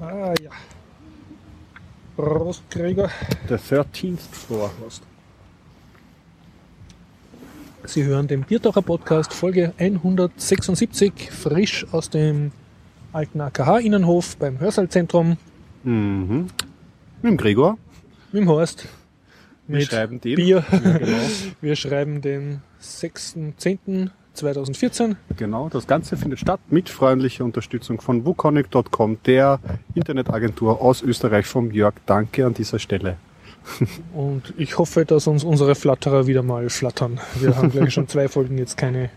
Ah ja. Prost, Gregor. Der 13th Floor. Sie hören den Biertaucher Podcast, Folge 176, frisch aus dem alten AKH-Innenhof beim Hörsaalzentrum Mhm. Mit dem Gregor. mit dem Horst. Wir Mit schreiben den. Bier. Ja, genau. Wir schreiben den 6.10.2014. genau, das Ganze findet statt mit freundlicher Unterstützung von wukonic.com, der Internetagentur aus Österreich vom Jörg. Danke an dieser Stelle. Und ich hoffe, dass uns unsere Flatterer wieder mal flattern. Wir haben, glaube ich, schon zwei Folgen jetzt keine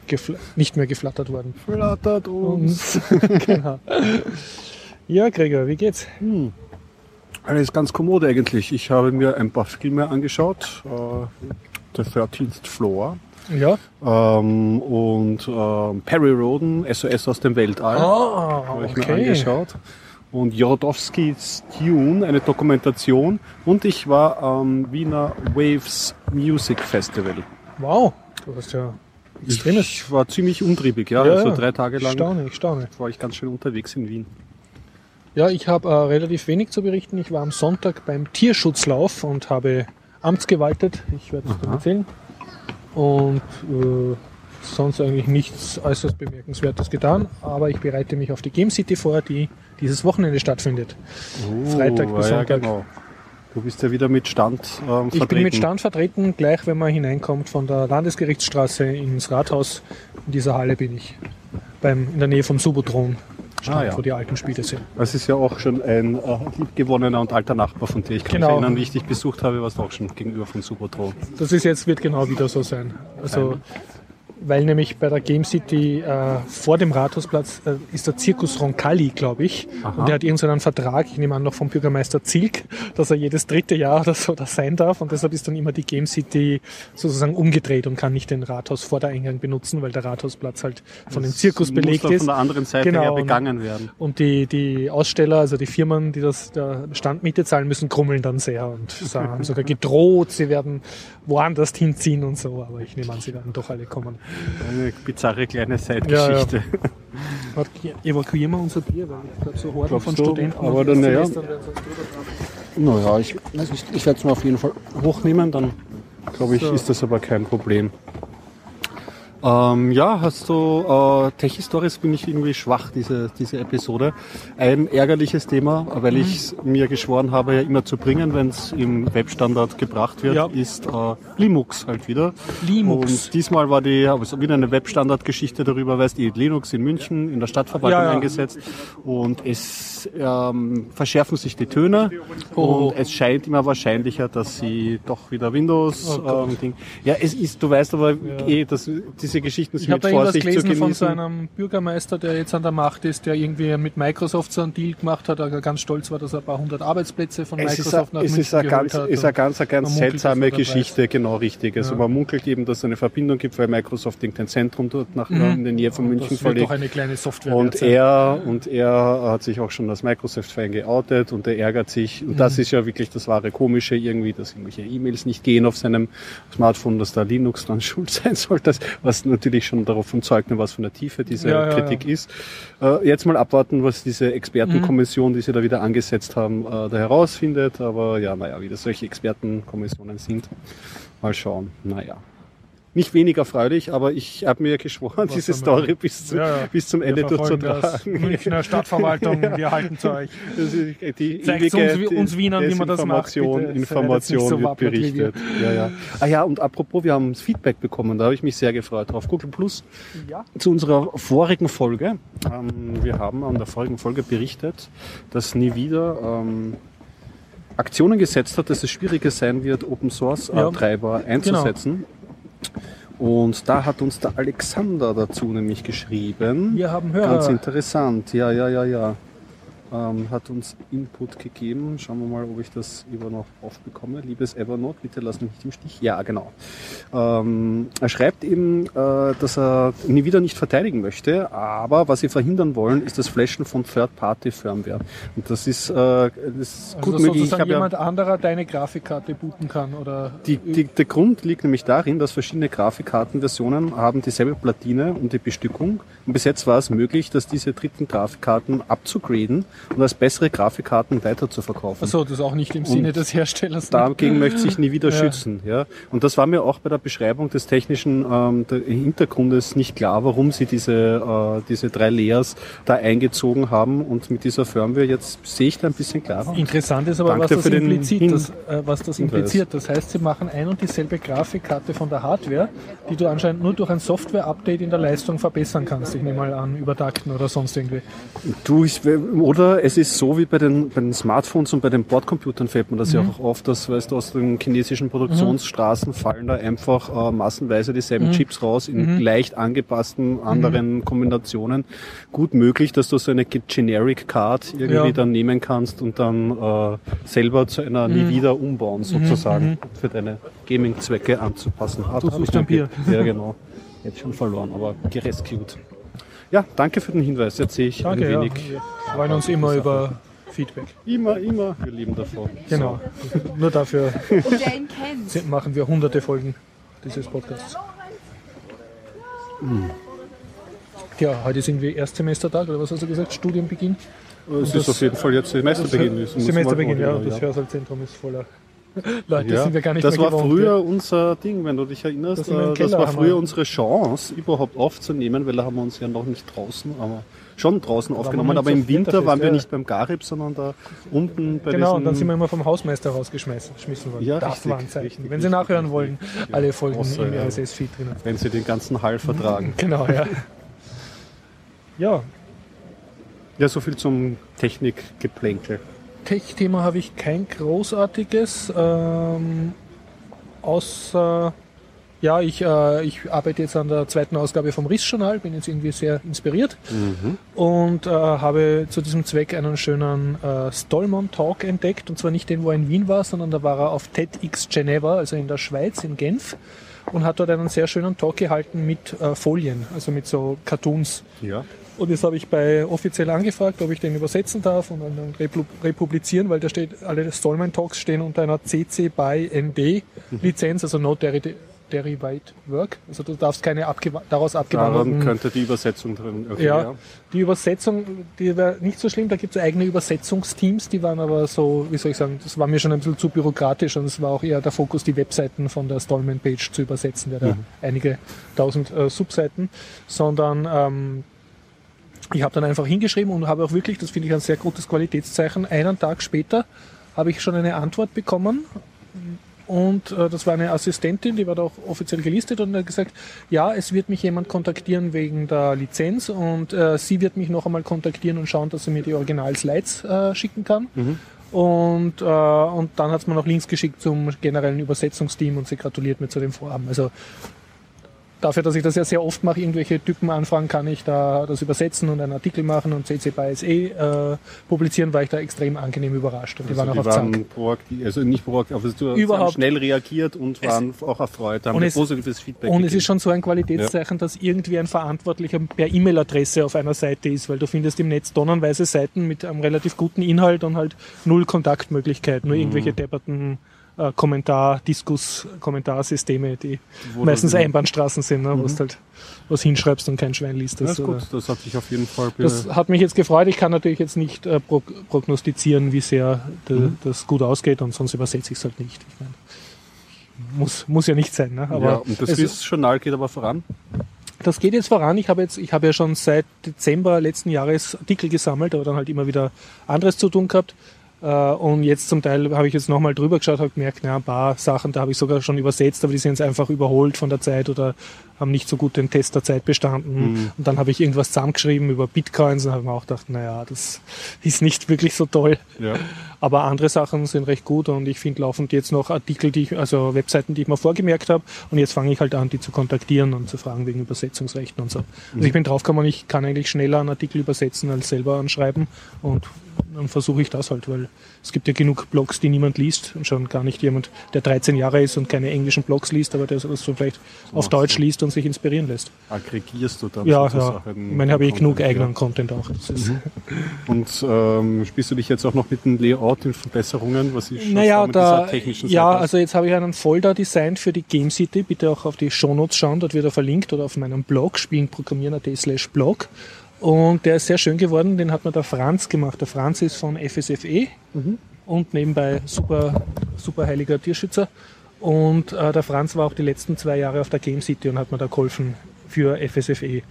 nicht mehr geflattert worden. Flattert Und, genau. Ja, Gregor, wie geht's? Hm. Alles ganz kommode eigentlich. Ich habe mir ein paar Filme angeschaut. Äh, The 13th Floor. Ja. Ähm, und ähm, Perry Roden, SOS aus dem Weltall. Ah, habe ich mir okay. angeschaut. Und Jorodowskis Tune, eine Dokumentation. Und ich war am Wiener Waves Music Festival. Wow, du hast ja extremes. Ich war ziemlich umtriebig, ja. Ja, also drei Tage lang Staune, ich staune. war ich ganz schön unterwegs in Wien. Ja, ich habe äh, relativ wenig zu berichten. Ich war am Sonntag beim Tierschutzlauf und habe amtsgewaltet. Ich werde es dann erzählen. Und äh, sonst eigentlich nichts äußerst Bemerkenswertes getan. Aber ich bereite mich auf die Game City vor, die dieses Wochenende stattfindet. Freitag bis ja, Sonntag. genau. Du bist ja wieder mit Stand ähm, Ich bin mit vertreten. Stand vertreten, gleich wenn man hineinkommt von der Landesgerichtsstraße ins Rathaus. In dieser Halle bin ich. Beim, in der Nähe vom Subotron. Stand, Ah, ja. wo die alten Spiele sind. Das ist ja auch schon ein äh, liebgewonnener und alter Nachbar von dir. Ich kann Genau. mich erinnern, wie ich dich besucht habe, warst du auch schon gegenüber von Subotron. Das ist jetzt, wird genau wieder so sein. Also, weil nämlich bei der Game City äh, vor dem Rathausplatz äh, ist der Zirkus Roncalli, glaube ich. Aha. Und der hat irgendeinen Vertrag, ich nehme an, noch vom Bürgermeister Zilk, dass er jedes dritte Jahr oder so da sein darf. Und deshalb ist dann immer die Game City sozusagen umgedreht und kann nicht den Rathaus vor der Eingang benutzen, weil der Rathausplatz halt von dem Zirkus Das belegt ist. von der anderen Seite Genau, her und- begangen werden. Und die, die Aussteller, also die Firmen, die das der Standmiete zahlen müssen, krummeln dann sehr und haben sogar gedroht, sie werden woanders hinziehen und so. Aber ich nehme an, sie werden doch alle kommen. Eine bizarre kleine Zeitgeschichte. Warte, Evakuieren wir unser Bier, weil ich glaube, so Horden von du? Studenten Aber dann, ja. Tragen. Naja, ich, ich, ich werde es mir auf jeden Fall hochnehmen, dann glaube ich, So. ist das aber kein Problem. Ähm, ja, hast du äh, Tech-Stories bin ich irgendwie schwach, diese, diese Episode. Ein ärgerliches Thema, weil Mhm. ich mir geschworen habe, ja immer zu bringen, wenn es im Webstandard gebracht wird, Ja. ist äh, Linux halt wieder. Linux. Und diesmal war die, aber es wieder eine Webstandard-Geschichte darüber, weißt du, Linux in München in der Stadtverwaltung Ja, ja. eingesetzt und es ähm, verschärfen sich die Töne Oh. und es scheint immer wahrscheinlicher, dass sie doch wieder Windows Oh ähm, Ding. Ja, es ist, du weißt aber eh, dass diese Geschichten Ich sind habe mit Vorsicht zu gelesen von so einem Bürgermeister, der jetzt an der Macht ist, der irgendwie mit Microsoft so einen Deal gemacht hat, der ganz stolz war, dass er ein paar hundert Arbeitsplätze von es ist, Microsoft nach ein, es München ist geholt ganz, hat. ist eine ganz, eine ganz seltsame Geschichte, genau richtig. Also Ja. man munkelt eben, dass es eine Verbindung gibt, weil Microsoft irgendein Zentrum dort nach, in der Nähe von München Mhm. das wird doch verlegt. eine kleine Software Und er, und er hat sich auch schon als Microsoft-Fan geoutet und er ärgert sich. Und Mhm. das ist ja wirklich das wahre Komische irgendwie, dass irgendwelche E-Mails nicht gehen auf seinem Smartphone, dass da Linux dann schuld sein soll, das, was natürlich schon davon zeugt, was von der Tiefe diese Ja, ja, Kritik ist. Äh, jetzt mal abwarten, was diese Expertenkommission, die sie da wieder angesetzt haben, äh, da herausfindet. Aber ja, naja, wie das solche Expertenkommissionen sind. Mal schauen. Naja. Nicht weniger freudig, aber ich habe mir geschworen, Was diese Story bis, zu, Ja, ja. bis zum Ende durchzutragen. Münchner Stadtverwaltung, wir halten zu euch. Das ist die ewige uns- uns Wienern, wie man das macht, bitte. Information so wird berichtet. Ja, ja. Ah ja, und apropos, wir haben Feedback bekommen, da habe ich mich sehr gefreut drauf. Google Plus Ja. zu unserer vorigen Folge. Ähm, wir haben an der vorigen Folge berichtet, dass nie wieder ähm, Aktionen gesetzt hat, dass es schwieriger sein wird, Open Source äh, Ja. Genau. Und da hat uns der Alexander dazu nämlich geschrieben. Wir haben Ganz Hörer. interessant, ja, ja, ja, ja. Ähm, hat uns Input gegeben. Schauen wir mal, ob ich das über noch aufbekomme. Liebes Evernote, bitte lass mich nicht im Stich. Ja, genau. Ähm, er schreibt eben, äh, dass er nie wieder nicht verteidigen möchte, aber was sie verhindern wollen, ist das Flashen von Third-Party-Firmware. Und das ist, äh, das ist Also gut dass möglich. Ich sozusagen habe ja jemand anderer deine Grafikkarte booten kann oder die, die, der Grund liegt nämlich darin, dass verschiedene Grafikkartenversionen haben dieselbe Platine und die Bestückung. Und bis jetzt war es möglich, dass diese dritten Grafikkarten abzugraden und als bessere Grafikkarten weiter zu verkaufen. Achso, das ist auch nicht im Sinne Und des Herstellers. ne? Dagegen möchte sich nie wieder Ja. schützen. Ja? Und das war mir auch bei der Beschreibung des technischen ähm, Hintergrundes nicht klar, warum sie diese, äh, diese drei Layers da eingezogen haben. Und mit dieser Firmware jetzt sehe ich da ein bisschen klarer. Interessant ist aber, was das, für den impliziert, das, äh, was das impliziert. Das heißt, sie machen ein und dieselbe Grafikkarte von der Hardware, die du anscheinend nur durch ein Software-Update in der Leistung verbessern kannst. Ich nehme mal an, übertakten oder sonst irgendwie. Du, ich, oder es ist so wie bei den, bei den Smartphones und bei den Bordcomputern fällt mir das ja auch auf, dass weißt du, aus den chinesischen Produktionsstraßen fallen da einfach äh, massenweise dieselben Chips raus in leicht angepassten anderen Kombinationen. Gut möglich, dass du so eine Generic Card irgendwie Ja. dann nehmen kannst und dann äh, selber zu einer nie wieder umbauen sozusagen für deine Gaming-Zwecke anzupassen. Ah, Du suchst ein Bier. Ja, genau. Jetzt schon verloren, aber gerescued. Ja, danke für den Hinweis. Jetzt sehe ich Danke, ein ja. wenig. Wir freuen uns immer über Feedback. Immer, immer. Wir lieben davon. Genau. Nur dafür machen wir hunderte Folgen dieses Podcasts. Ja, heute sind wir Erstsemestertag, oder was hast du gesagt? Studienbeginn? So. Es ist auf jeden Fall jetzt Semesterbeginn. Semesterbeginn, ja. Das Hörsaalzentrum ist voller Leute, Ja, sind wir gar nicht das war gewohnt. früher unser Ding, wenn du dich erinnerst. Das äh, das war früher wir- unsere Chance, überhaupt aufzunehmen, weil da haben wir uns ja noch nicht draußen, aber schon draußen aufgenommen. Aber im Winter waren wir ja. nicht beim Garib, sondern da unten bei Genau, und dann sind wir immer vom Hausmeister rausgeschmissen geschmissen worden. Ja, das richtig, waren Zeiten. richtig, Wenn Sie nachhören richtig. wollen, Ja, alle Folgen außer, im ja. RSS-Feed drinnen. wenn sie den ganzen Hall vertragen. Genau, ja. Ja, Ja, so viel zum Technikgeplänkel. Tech-Thema habe ich kein großartiges, ähm, außer, ja, ich, äh, ich arbeite jetzt an der zweiten Ausgabe vom RIS-Journal, bin jetzt irgendwie sehr inspiriert und äh, habe zu diesem Zweck einen schönen äh, Stallman-Talk entdeckt, und zwar nicht den, wo er in Wien war, sondern da war er auf TEDx Geneva, also in der Schweiz, in Genf, und hat dort einen sehr schönen Talk gehalten mit äh, Folien, also mit so Cartoons. Ja. Und jetzt habe ich bei offiziell angefragt, ob ich den übersetzen darf und dann republizieren, weil da steht, alle Stallman Talks stehen unter einer CC by ND Lizenz, also No Deri Derivate Work. Also du darfst keine abgewa daraus abgewandelten. könnte die Übersetzung drin. Okay, ja, die Übersetzung, die war nicht so schlimm. Da gibt es eigene Übersetzungsteams, die waren aber so, wie soll ich sagen, das war mir schon ein bisschen zu bürokratisch und es war auch eher der Fokus, die Webseiten von der Stallman-Page zu übersetzen. Der hat ja einige tausend äh, Subseiten, sondern ähm, ich habe dann einfach hingeschrieben und habe auch wirklich, das finde ich ein sehr gutes Qualitätszeichen, einen Tag später habe ich schon eine Antwort bekommen und äh, das war eine Assistentin, die war da auch offiziell gelistet und hat gesagt, ja, es wird mich jemand kontaktieren wegen der Lizenz und äh, sie wird mich noch einmal kontaktieren und schauen, dass sie mir die Original-Slides äh, schicken kann. Und, äh, und dann hat es mir noch Links geschickt zum generellen Übersetzungsteam und sie gratuliert mir zu dem Vorhaben. Also dafür, dass ich das ja sehr oft mache, irgendwelche Typen anfragen, kann ich da das übersetzen und einen Artikel machen und CC by SE äh, publizieren, war ich da extrem angenehm überrascht. Und die Also waren auch die auf Zack. waren proaktiv, also nicht proaktiv, aber sie haben Überhaupt. schnell reagiert und waren auch erfreut, haben es- positives Feedback Und es gegeben. ist schon so ein Qualitätszeichen, dass irgendwie ein Verantwortlicher per E-Mail-Adresse auf einer Seite ist, weil du findest im Netz tonnenweise Seiten mit einem relativ guten Inhalt und halt null Kontaktmöglichkeit, Mhm. nur irgendwelche depperten äh, Kommentar-, Diskus-, Kommentarsysteme, die Wo meistens die- Einbahnstraßen sind, ne, wo du halt was hinschreibst und kein Schwein liest. Das oder- gut, das hat sich auf jeden Fall das hat mich jetzt gefreut. Ich kann natürlich jetzt nicht äh, prog prognostizieren, wie sehr de, Mhm. das gut ausgeht und sonst übersetze ich es halt nicht. Ich meine, muss, muss ja nicht sein. Ne? Aber ja, und das es- RIS-Journal geht aber voran. das geht jetzt voran. Ich habe jetzt, ich habe ja schon seit Dezember letzten Jahres Artikel gesammelt, aber dann halt immer wieder anderes zu tun gehabt. Äh, Und jetzt zum Teil habe ich jetzt nochmal drüber geschaut, habe gemerkt, na, ein paar Sachen, da habe ich sogar schon übersetzt, aber die sind jetzt einfach überholt von der Zeit oder haben nicht so gut den Test der Zeit bestanden. Und dann habe ich irgendwas zusammengeschrieben über Bitcoins und habe mir auch gedacht, naja, das ist nicht wirklich so toll. Ja. Aber andere Sachen sind recht gut und ich finde laufend jetzt noch Artikel, die ich, also Webseiten, die ich mir vorgemerkt habe. Und jetzt fange ich halt an, die zu kontaktieren und zu fragen wegen Übersetzungsrechten und so. Also ich bin draufgekommen, ich kann eigentlich schneller einen Artikel übersetzen als selber anschreiben und dann versuche ich das halt, weil es gibt ja genug Blogs, die niemand liest und schon gar nicht jemand, der 13 Jahre ist und keine englischen Blogs liest, aber der das so vielleicht auf Deutsch liest und sich inspirieren lässt. Aggregierst du dann Ja, ja. sozusagen Ich meine, habe ich genug Content, eigenen Content auch. Ist, Und ähm, spielst du dich jetzt auch noch mit dem Layout in Verbesserungen? Was ist Naja, mit dieser da, technischen ja, Seite? also jetzt habe ich einen Folder designt für die Game City. Bitte auch auf die Shownotes schauen, dort wird er verlinkt oder auf meinem Blog, spielenprogrammieren.at slash blog. Und der ist sehr schön geworden, den hat mir der Franz gemacht. Der Franz ist von FSFE und nebenbei super, super heiliger Tierschützer. Und äh, der Franz war auch die letzten zwei Jahre auf der Game City und hat mir da geholfen für FSFE.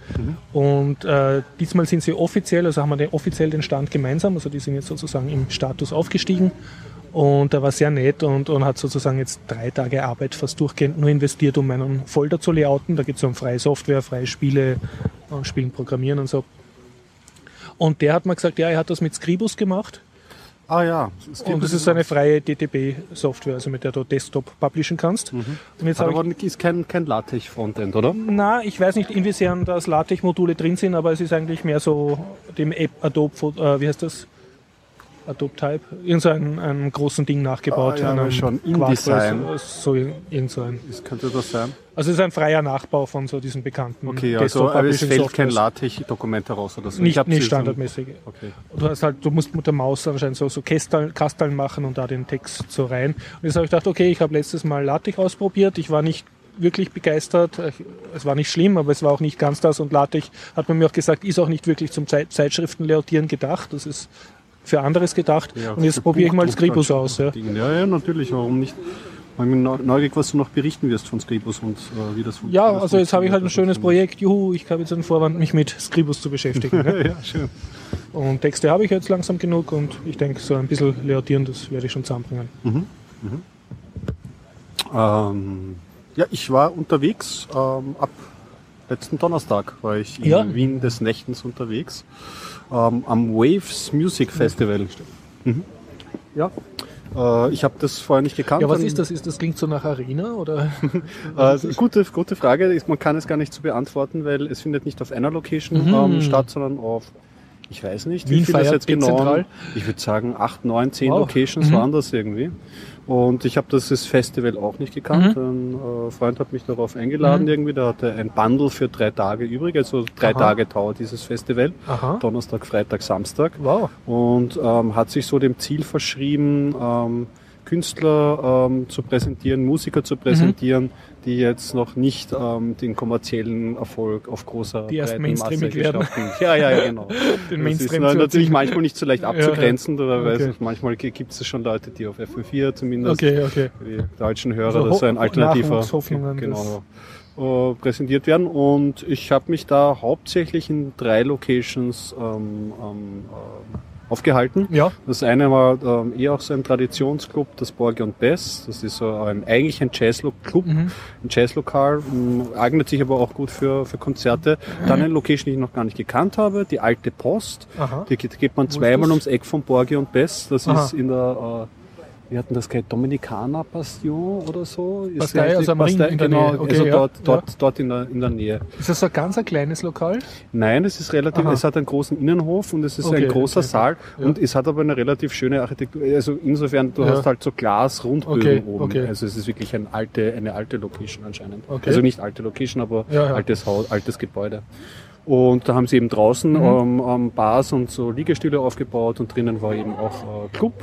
Und äh, diesmal sind sie offiziell, also haben wir den, offiziell den Stand gemeinsam, also die sind jetzt sozusagen im Status aufgestiegen. Und er war sehr nett und, und hat sozusagen jetzt drei Tage Arbeit fast durchgehend nur investiert, um meinen Folder zu layouten. Da geht es um freie Software, freie Spiele, äh, Spielen programmieren und so. Und der hat mir gesagt, ja, er hat das mit Scribus gemacht. Ah ja. Es Und das ist eine freie DTB-Software, also mit der du Desktop publishen kannst. Und jetzt aber ist kein, kein LaTeX-Frontend, oder? na, ich weiß nicht, inwiefern das LaTeX-Module drin sind, aber es ist eigentlich mehr so dem App Adobe, äh, wie heißt das? Adobe Type, irgend so ein, ein großen Ding nachgebaut. Ah, ja, einem schon InDesign. So irgend so ein. Das könnte das sein. Also es ist ein freier Nachbau von so diesen bekannten Okay, also aber es fällt kein Softwares. LaTeX-Dokument heraus oder so. Ich Nicht, nicht standardmäßig. Okay. Du hast halt, du musst mit der Maus anscheinend so, so Kasteln, Kasteln machen und da den Text so rein. Und jetzt habe ich gedacht, okay, ich habe letztes Mal LaTeX ausprobiert. Ich war nicht wirklich begeistert. Es war nicht schlimm, aber es war auch nicht ganz das. Und LaTeX hat man mir auch gesagt, ist auch nicht wirklich zum Zeit Zeitschriftenlayoutieren gedacht. Das ist für anderes gedacht. Ja, und jetzt probiere ich mal Scribus dann aus. Ja. Ja, ja, natürlich, warum nicht? Ich bin neu- neugierig, was du noch berichten wirst von Scribus und äh, wie das ja, funktioniert. also jetzt habe ich halt ein schönes Projekt. Juhu, ich habe jetzt einen Vorwand, mich mit Scribus zu beschäftigen. ne? ja, schön. Und Texte habe ich jetzt langsam genug und ich denke, so ein bisschen layoutieren, das werde ich schon zusammenbringen. Ähm, ja, ich war unterwegs. Ähm, ab letzten Donnerstag war ich in Ja. Wien des Nächtens unterwegs. Ähm, am Waves Music Festival. Mhm. Ja. Äh, ich habe das vorher nicht gekannt. Ja, was ist das? Ist das klingt so nach Arena oder? Äh, gute, gute Frage. Man kann es gar nicht so beantworten, weil es findet nicht auf einer Location Mhm. ähm, statt, sondern auf, ich weiß nicht, Wien wie viel das jetzt genau. Ich würde sagen, acht, neun, zehn Wow. Locations Mhm. waren das irgendwie. Und ich habe das das Festival auch nicht gekannt. Mhm. Ein äh, Freund hat mich darauf eingeladen Mhm. irgendwie. Der hatte ein Bundle für drei Tage übrig. Also drei Aha. Tage dauert dieses Festival. Aha. Donnerstag, Freitag, Samstag Wow. und ähm, hat sich so dem Ziel verschrieben, ähm, Künstler ähm, zu präsentieren, Musiker zu präsentieren, die jetzt noch nicht ähm, den kommerziellen Erfolg auf großer Die erst Masse werden. Ja, ja, ja, genau. Den Das ist Mainstream na- zu natürlich manchmal nicht so leicht Ja, ja. abzugrenzen, oder weil Okay. es- manchmal gibt es schon Leute, die auf FM4 zumindest Okay, okay. die deutschen Hörer, Also das ist ein alternativer genau, äh, präsentiert werden. Und ich habe mich da hauptsächlich in drei Locations ähm, ähm, äh, aufgehalten. Ja. Das eine war ähm, eher auch so ein Traditionsclub, das Borgi und Bess. Das ist so ein, eigentlich ein Jazzclub, Mhm. ein Jazzlokal, eignet sich aber auch gut für, für Konzerte. Dann eine Location, die ich noch gar nicht gekannt habe, die Alte Post. Aha. Die geht, geht man ist zweimal ums Eck von Borgi und Bess. Das Aha. ist in der, äh, wir hatten das gehört, Dominikaner Bastion oder so. Ist Bastei, richtig- also am Ring in der genau, Nähe. Okay, also ja, dort, ja. dort, dort in der, in der Nähe. Ist das so ein ganz ein kleines Lokal? Nein, es ist relativ, Aha. es hat einen großen Innenhof und es ist Okay, ein großer okay. Saal Ja. und es hat aber eine relativ schöne Architektur. Also insofern, du hast halt so Glas-Rundbögen oben. Also es ist wirklich eine alte, eine alte Location anscheinend. Also nicht alte Location, aber altes Haus, altes Gebäude. Und da haben sie eben draußen Mhm. ähm, Bars und so Liegestühle aufgebaut und drinnen war eben auch äh, Club.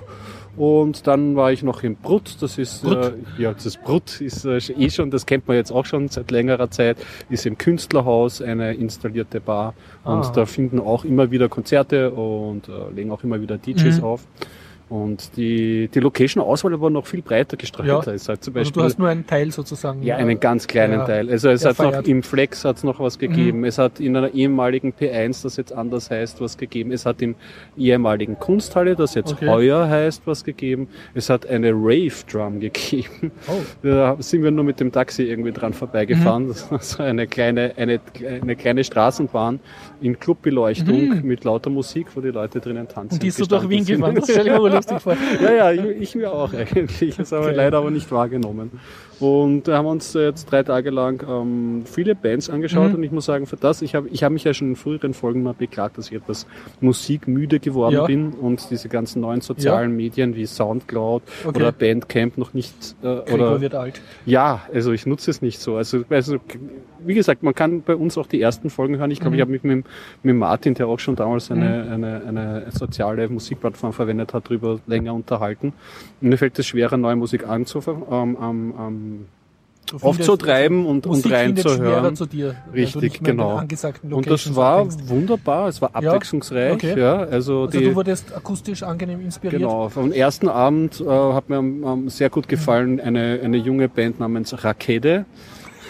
Und dann war ich noch im Brut, das ist, Brut? Äh, ja, das Brut ist äh, eh schon, das kennt man jetzt auch schon seit längerer Zeit, ist im Künstlerhaus eine installierte Bar. Und Ah. da finden auch immer wieder Konzerte und äh, legen auch immer wieder DJs Mhm. auf. Und die, die Location-Auswahl war noch viel breiter gestreut. Ja. Ist halt zum Also Beispiel du hast nur einen Teil sozusagen. ja, einen ganz kleinen Ja. Teil. Also es hat noch im Flex hat es noch was gegeben. Mhm. Es hat in einer ehemaligen P1, das jetzt anders heißt, was gegeben. Es hat im ehemaligen Kunsthalle, das jetzt Okay. heuer heißt, was gegeben. Es hat eine Rave Drum gegeben. Oh. Da sind wir nur mit dem Taxi irgendwie dran vorbeigefahren. Mhm. Das war so eine kleine, eine, eine kleine Straßenbahn in Clubbeleuchtung Mhm. mit lauter Musik, wo die Leute drinnen tanzen. Und die ist so durch Wien gefahren. ich lustig vor. Ja, ja, ich, ich mir auch eigentlich. Das wir Okay. leider aber nicht wahrgenommen. Und da haben wir uns jetzt drei Tage lang ähm, viele Bands angeschaut Mhm. und ich muss sagen, für das, ich habe ich hab mich ja schon in früheren Folgen mal beklagt, dass ich etwas musikmüde geworden Ja. bin und diese ganzen neuen sozialen Medien wie Soundcloud Okay. oder Bandcamp noch nicht äh, Gregor oder wird alt. ja, also ich nutze es nicht so. Also, also wie gesagt, man kann bei uns auch die ersten Folgen hören. Ich glaube, Mhm. ich habe mich mit, mit Martin, der auch schon damals eine, eine, eine soziale Musikplattform verwendet hat, darüber länger unterhalten. Und mir fällt es schwerer, neue Musik anzufangen, ähm, ähm, ähm, aufzutreiben und, Musik und reinzuhören. zu dir. Richtig, genau. Und das war abhängst. wunderbar, es war Ja? abwechslungsreich. Okay. Ja, also, Also die, du wurdest akustisch angenehm inspiriert. Genau, vom ersten Abend äh, hat mir ähm, sehr gut gefallen eine, eine junge Band namens Rakede.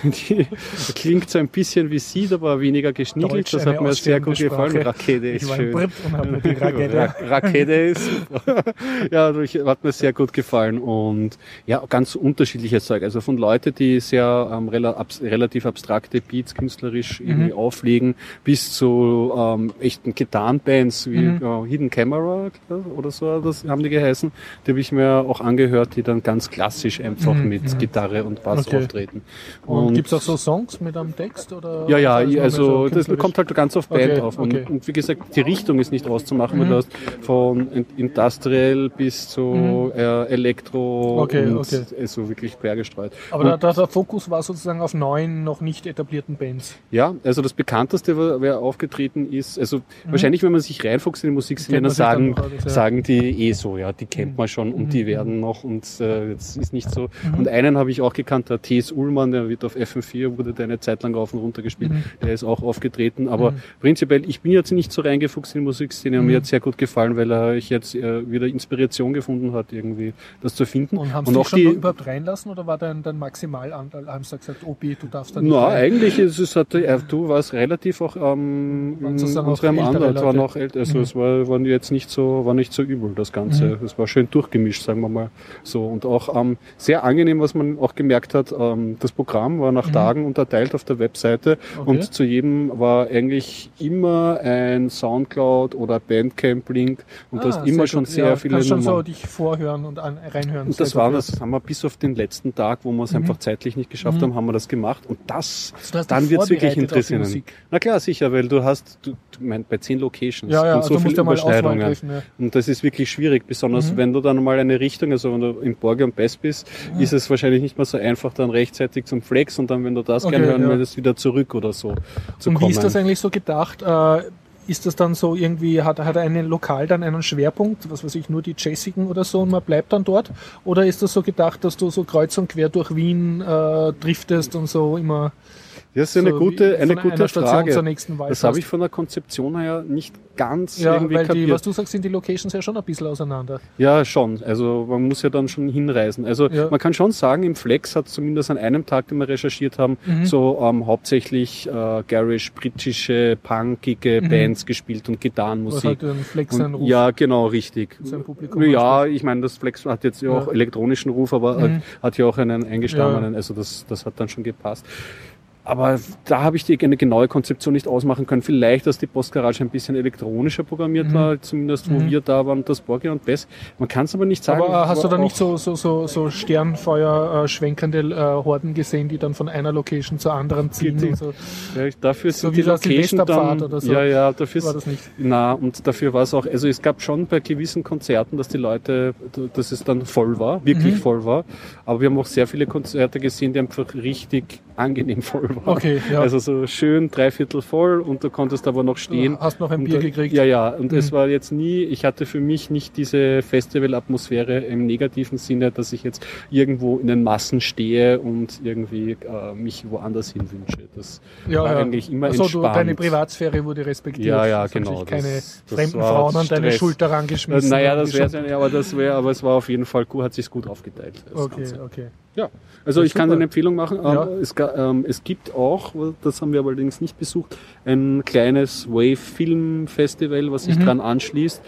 Die klingt so ein bisschen wie Seed, aber weniger geschniegelt. Das hat mir sehr gut gefallen. Sprache. Ich ist schön. Rakete. Ra Rakete ist ja, durch- hat mir sehr gut gefallen und ja, ganz unterschiedliches Zeug. Also von Leute, die sehr ähm, relativ abstrakte Beats künstlerisch Mhm. irgendwie auflegen, bis zu ähm, echten Gitarrenbands wie Mhm. ja, Hidden Camera oder so, das haben die geheißen. Die habe ich mir auch angehört, die dann ganz klassisch einfach Mhm, mit mhm. Gitarre und Bass Okay. auftreten. Und, gibt's auch so Songs mit einem Text? Oder Ja, ja, also so das kommt halt ganz auf Band Okay, drauf. Und, okay. und wie gesagt, die Richtung ist nicht auszumachen, weil Mhm. du hast von In- Industrial bis zu Mhm. äh, Elektro Okay, und okay. also wirklich quergestreut. Aber und, da, da, der Fokus war sozusagen auf neuen, noch nicht etablierten Bands. ja, also das bekannteste, wer aufgetreten ist, also wahrscheinlich, wenn man sich reinfuchst in die Musikszene, Mhm. Sagen, alles, ja. sagen die eh so, ja, die kennt man schon und Mhm. die werden noch und äh, das ist nicht so. Mhm. Und einen habe ich auch gekannt, der T.S. Ullmann, der wird auf FM4, wurde der eine Zeit lang rauf und runter gespielt, Mhm. der ist auch aufgetreten, aber Mhm. prinzipiell, ich bin jetzt nicht so reingefuchst in die Musikszene Mhm. mir hat sehr gut gefallen, weil er ich jetzt äh, wieder Inspiration gefunden hat, irgendwie das zu finden. Und haben und sie auch schon die, überhaupt reinlassen oder war dein, dein Maximalanteil? Haben sie gesagt, Obi, du darfst da nicht na, eigentlich ist es, hat, äh, du warst relativ auch ähm, unserem es war noch älter, also Mhm. es war, war jetzt nicht so, war nicht so übel, das Ganze. Mhm. Es war schön durchgemischt, sagen wir mal so. Und auch ähm, sehr angenehm, was man auch gemerkt hat, ähm, das Programm war nach Mhm. Tagen unterteilt auf der Webseite Okay. und zu jedem war eigentlich immer ein Soundcloud oder Bandcamp-Link und Ah, hast immer sehr schon gut. sehr ja, viele kannst schon Nummern. so dich vorhören und an, reinhören. Und das war gut, das, haben wir bis auf den letzten Tag, wo wir es Mhm. einfach zeitlich nicht geschafft Mhm. haben, haben wir das gemacht. Und das, Also dann dich wird's wirklich interessieren. Na klar, sicher, weil du hast, du, du mein, bei zehn Locations Ja, ja, und also so du viele Überschneidungen. treffen. Ja. Und das ist wirklich schwierig, besonders Mhm. wenn du dann mal eine Richtung, also wenn du im Borg und Bass bist, ist es wahrscheinlich nicht mehr so einfach, dann rechtzeitig zum Flex und dann, wenn du das Okay, gerne hören ja. würdest, wieder zurück oder so zu Und kommen. wie ist das eigentlich so gedacht? Äh, ist das dann so irgendwie, hat, hat ein Lokal dann einen Schwerpunkt, was weiß ich, nur die Jazzigen oder so und man bleibt dann dort? Oder ist das so gedacht, dass du so kreuz und quer durch Wien äh, driftest und so immer Das ist eine so gute, eine gute Frage. Das habe ich von der Konzeption her nicht ganz Ja, irgendwie weil die, kapiert. was du sagst, sind die Locations ja schon ein bisschen auseinander. Ja, schon. Also man muss ja dann schon hinreisen. Also Ja. man kann schon sagen, im Flex hat zumindest an einem Tag, den wir recherchiert haben, Mhm. so ähm, hauptsächlich äh, garish, britische, punkige Mhm. Bands gespielt und Was Gitarrenmusik. halt den Flex seinen Und, Ruf ja, genau, richtig. sein Publikum Ja, ich meine, das Flex hat jetzt ja auch Ja. elektronischen Ruf, aber Mhm. hat ja auch einen eingestammenen, also das, das hat dann schon gepasst. Aber da habe ich die eine genaue Konzeption nicht ausmachen können. Vielleicht, dass die Postgarage ein bisschen elektronischer programmiert Mhm. war, zumindest wo Mhm. wir da waren, das Borgi und Bess. Man kann es aber nicht sagen. Aber hast du da nicht so, so, so, so Sternfeuer äh, schwenkende äh, Horden gesehen, die dann von einer Location zur anderen ziehen? Die- Und so? Ja, dafür So sind wie die Location dann, oder so. Ja, ja, dafür War das nicht? na, und dafür war es auch, also es gab schon bei gewissen Konzerten, dass die Leute, dass es dann voll war, wirklich Mhm. voll war. Aber wir haben auch sehr viele Konzerte gesehen, die einfach richtig angenehm voll waren. Okay, ja. Also so schön dreiviertel voll und du konntest aber noch stehen. Hast noch ein Und Bier da- gekriegt? Ja, ja. Und es Mhm. war jetzt nie, ich hatte für mich nicht diese Festivalatmosphäre im negativen Sinne, dass ich jetzt irgendwo in den Massen stehe und irgendwie äh, mich woanders hin wünsche. Das ja, war ja. eigentlich immer du, entspannt. deine Privatsphäre wurde respektiert. Ja, ja, Es haben genau, keine das- das fremden war Frauen an deine. Schulter Äh, rangeschmissen. naja, haben, das wäre ja, aber das wäre, aber es war auf jeden Fall gut, hat sich gut aufgeteilt. das Okay, Ganze. okay. Ja, also ich kann super. eine Empfehlung machen. Ja. es, ähm, es gibt auch, das haben wir allerdings nicht besucht, ein kleines Wave-Film-Festival, was sich Mhm. dran anschließt.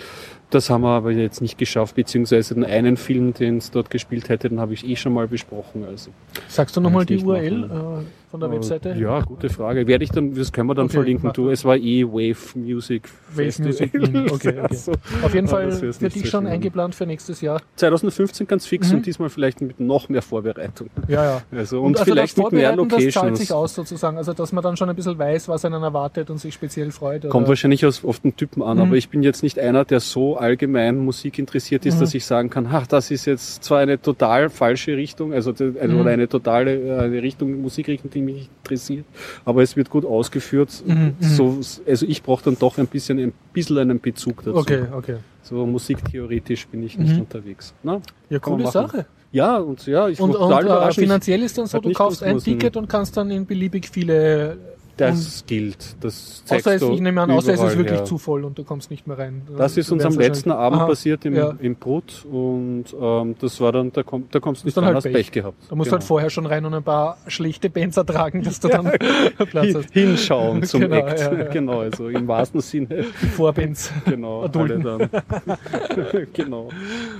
Das haben wir aber jetzt nicht geschafft, beziehungsweise den einen Film, den es dort gespielt hätte, den habe ich eh schon mal besprochen. Also Sagst du nochmal die URL machen. Von der Webseite? Äh, Ja, gute Frage. Werde ich dann, das können wir dann Okay, verlinken. Du, es war eh Wave Music Wave. Music, mhm, okay, okay. So. Auf jeden Aber Fall für dich schon eingeplant für nächstes Jahr. 2015 ganz fix Mhm. und diesmal vielleicht mit noch mehr Vorbereitung. Ja, ja. Also, und, also vielleicht mit mehr Vorbereiten, Das zahlt Locations. sich aus sozusagen. Also dass man dann schon ein bisschen weiß, was einen erwartet und sich speziell freut. Kommt oder- wahrscheinlich aus, auf den Typen an, Mhm. aber ich bin jetzt nicht einer, der so allgemein Musik interessiert ist, Mhm. dass ich sagen kann, ach, das ist jetzt zwar eine total falsche Richtung, also, also Mhm. oder eine totale äh, eine Richtung, Musikrichtung, die mich nicht interessiert, aber es wird gut ausgeführt. Mhm, mhm. So, also ich brauche dann doch ein bisschen, ein bisschen einen Bezug dazu. Okay, okay. So musiktheoretisch bin ich nicht Mhm. unterwegs. Na, Ja, Kann man coole. Sache. Ja, und ja, ich Und, und total äh, finanziell ist dann so, du kaufst ein Ticket und kannst dann in beliebig viele Das gilt. Das Außer es, ich nehme an, außer es ist wirklich her. zu voll und du kommst nicht mehr rein. Das ist uns am letzten Abend Aha, passiert im, ja. im Brut und ähm, das war dann, da, komm, da kommst du nicht dann rein, halt hast Pech. Pech gehabt. Da musst du Genau. halt vorher schon rein und ein paar schlechte Bands ertragen, dass du dann Platz Hin- hast. hinschauen zum Genau, Act. ja, ja. Genau, also im wahrsten Sinne. Vorbands. Genau, alle dann. genau.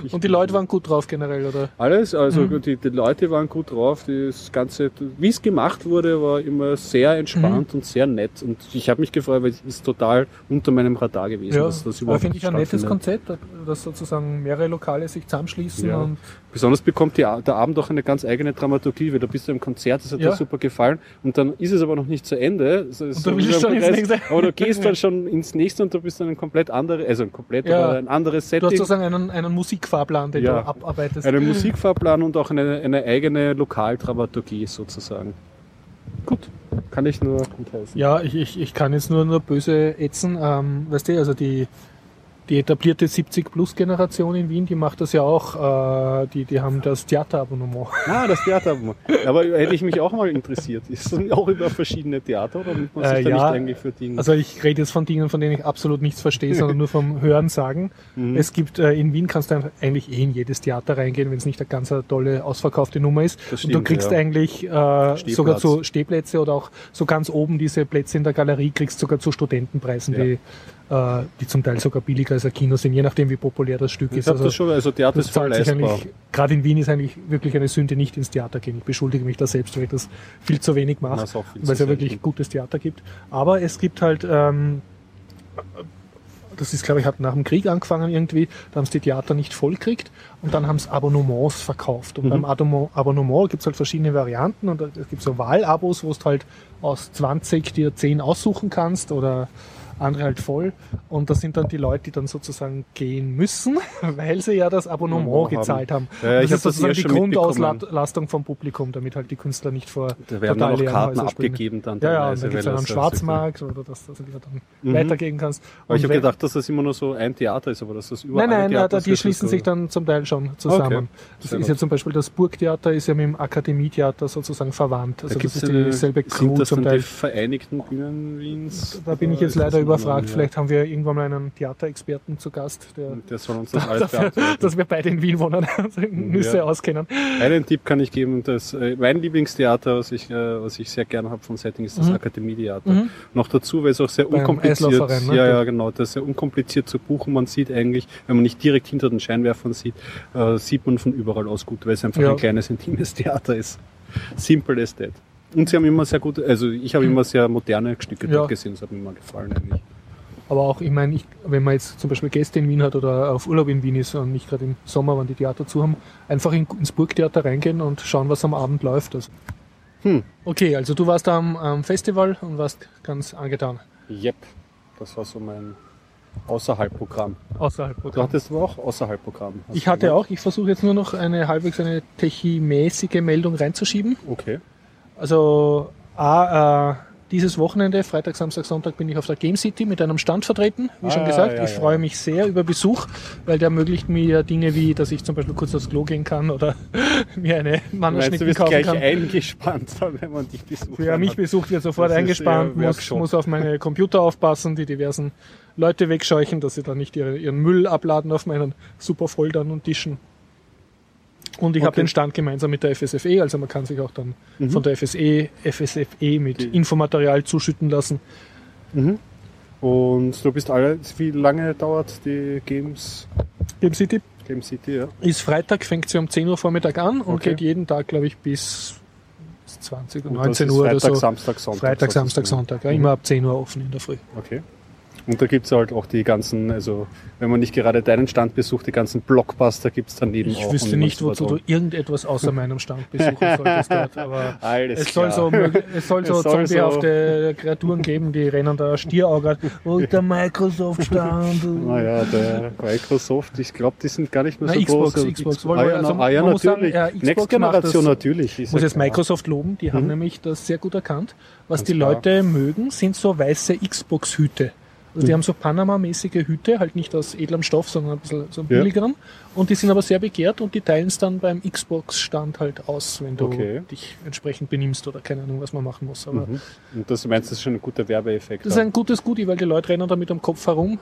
Ich- Und die Leute waren gut drauf generell, oder? Alles, also Mhm. die, die Leute waren gut drauf. Das Ganze, wie es gemacht wurde, war immer sehr entspannt Mhm. Und sehr nett. Und ich habe mich gefreut, weil es ist total unter meinem Radar gewesen, Ja, dass das aber überhaupt finde ich ein nettes. Konzept, dass sozusagen mehrere Lokale sich zusammenschließen Ja. und Besonders bekommt die, der Abend auch eine ganz eigene Dramaturgie, weil da bist du im Konzert, das hat Ja. dir super gefallen und dann ist es aber noch nicht zu Ende. Ist Und du willst schon ins nächste. Aber du gehst dann schon ins nächste und du bist dann ein komplett andere, also ein komplett Ja. ein anderes du hast Setting. sozusagen einen, einen Musikfahrplan, den Ja. du abarbeitest. Einen Musikfahrplan und auch eine, eine eigene Lokaldramaturgie sozusagen. Gut, kann ich nur gut heißen. Ja, ich, ich, ich kann jetzt nur, nur böse ätzen. Ähm, weißt du, also die, die etablierte 70-Plus-Generation in Wien, die macht das ja auch. Äh, die, die haben das Theaterabonnement. Ah, das Theater. Aber hätte ich mich auch mal interessiert. Ist das auch über verschiedene Theater oder nimmt man sich Äh, da ja. nicht eigentlich für Dinge? Also ich rede jetzt von Dingen, von denen ich absolut nichts verstehe, sondern nur vom Hören sagen. Mhm. Es gibt äh, in Wien kannst du eigentlich eh in jedes Theater reingehen, wenn es nicht eine ganz tolle ausverkaufte Nummer ist. Das Und du stimmt, kriegst ja. eigentlich äh, sogar so Stehplätze oder auch so ganz oben diese Plätze in der Galerie kriegst sogar zu Studentenpreisen, Ja. die, äh, die zum Teil sogar billiger als ein Kino sind, je nachdem wie populär das Stück ich ist. Also das schon, also Theater das ist voll leistbar. gerade in Wien ist eigentlich wirklich eine Sünde, nicht ins Theater gehen. Ich beschuldige mich da selbst, weil ich das viel zu wenig mache weil es ja wirklich selten. gutes Theater gibt. Aber es gibt halt, ähm, das ist, glaube ich, hat nach dem Krieg angefangen irgendwie, da haben sie die Theater nicht voll gekriegt und dann haben sie Abonnements verkauft. Und Mhm. beim Abonnement, Abonnement gibt es halt verschiedene Varianten und es gibt so Wahlabos, wo du halt aus 20 dir 10 aussuchen kannst oder andere halt voll. Und das sind dann die Leute, die dann sozusagen gehen müssen, weil sie ja das Abonnement haben. gezahlt haben. Ja, ja, Und ich das ist das sozusagen eher die. Grundauslastung vom Publikum, damit halt die Künstler nicht vor Da werden dann auch Karten abgegeben dann. Ja, ja, und teilweise, dann gibt es weil einen das- das- Schwarzmarkt oder dass du wieder dann Mhm. weitergehen kannst. Aber ich Und habe gedacht, dass das immer nur so ein Theater ist, aber dass das überall Nein, nein, Theater die das schließen sich dann zum Teil schon zusammen. Okay. Das Sehr ist gut. ja zum Beispiel das Burgtheater ist ja mit dem Akademietheater sozusagen verwandt. Also Da das ist dieselbe Crew das zum dann die Teil. Vereinigten Bühnen Wiens? Da bin ich jetzt das leider ein überfragt. anderer? Vielleicht haben wir irgendwann mal einen Theaterexperten zu Gast, der Der soll uns das alles beantworten. dass wir beide in Wien wohnen, also Nüsse Ja. auskennen. Einen Tipp kann ich geben, dass äh, mein Lieblingstheater, was ich, äh, was ich sehr gerne habe vom Setting, ist das Mhm. Akademietheater. Mhm. Noch dazu, weil es auch sehr Beim unkompliziert Eislaufverein, ne? Ja, ja, genau. Das ist sehr unkompliziert zu buchen. Man sieht eigentlich, wenn man nicht direkt hinter den Scheinwerfern sieht, äh, sieht man von überall aus gut, weil es einfach Ja. ein kleines, intimes Theater ist. Simple as that. Und sie haben immer sehr gut, also ich habe immer sehr moderne Stücke Ja. dort gesehen, das hat mir immer gefallen eigentlich. Aber auch, ich meine, wenn man jetzt zum Beispiel Gäste in Wien hat oder auf Urlaub in Wien ist und nicht gerade im Sommer, wenn die Theater zu haben, einfach in, ins Burgtheater reingehen und schauen, was am Abend läuft. Also. Hm. Okay, also du warst am, am Festival und warst ganz angetan. Yep. Das war so mein Außerhalbprogramm. Außerhalb. Du hattest aber auch Außerhalbprogramm. Ich hatte gesagt? auch, ich versuche jetzt nur noch eine halbwegs eine techie-mäßige Meldung reinzuschieben. Okay. Also A, äh, dieses Wochenende, Freitag, Samstag, Sonntag, bin ich auf der Game City mit einem Stand vertreten, wie schon Ah, gesagt. ja, ich ja. freue mich sehr über Besuch, weil der ermöglicht mir Dinge wie, dass ich zum Beispiel kurz aufs Klo gehen kann oder mir eine Meinst du, Mannerschnicken bist kaufen gleich kann. eingespannt, wenn man dich besucht? Wer mich besucht, wird sofort Das eingespannt, muss, muss auf meine Computer aufpassen, die diversen Leute wegscheuchen, dass sie da nicht ihre, ihren Müll abladen auf meinen super Foldern und Tischen. Und ich habe Okay. den Stand gemeinsam mit der FSFE, also man kann sich auch dann Mhm. von der FSE, FSFE mit Die- Infomaterial zuschütten lassen. Mhm. Und du bist alle, wie lange dauert die Games, Game City Game City, ja? ist Freitag, fängt sie um 10 Uhr Vormittag an und Okay. geht jeden Tag, glaube ich, bis 20 Uhr, Und 19 das ist Uhr Freitag, oder so. Samstag, Sonntag. Freitag, Samstag. Sonntag. Ja, Mhm. immer ab 10 Uhr offen in der Früh. Okay. Und da gibt's halt auch die ganzen, also wenn man nicht gerade deinen Stand besucht, die ganzen Blockbuster gibt's daneben Ich auch. wüsste und nicht, wozu du irgendetwas außer meinem Stand besuchen solltest dort. Aber Alles es soll, klar. so, mög- es soll so Es soll zombiehafte Kreaturen geben, die rennen da Stierauge. Wo ist der Microsoft-Stand? Naja, der Microsoft, ich glaube, die sind gar nicht mehr Na, so Xbox, groß. Xbox. Ah, ja, Also, na, ah, ja muss sagen, natürlich. ja, Xbox Next Generation das- natürlich. Ich muss jetzt klar. Microsoft loben, die haben Mhm. nämlich das sehr gut erkannt. Was Ganz die klar. Leute mögen, sind so weiße Xbox-Hüte. Also die haben so Panama-mäßige Hüte, halt nicht aus edlem Stoff, sondern ein bisschen so Ja. billigeren. Und die sind aber sehr begehrt und die teilen es dann beim Xbox-Stand halt aus, wenn du Okay. dich entsprechend benimmst oder keine Ahnung, was man machen muss. Aber Mhm. Und das meinst du, das ist schon ein guter Werbeeffekt? das ist ein gutes Goodie, weil die Leute rennen damit am Kopf herum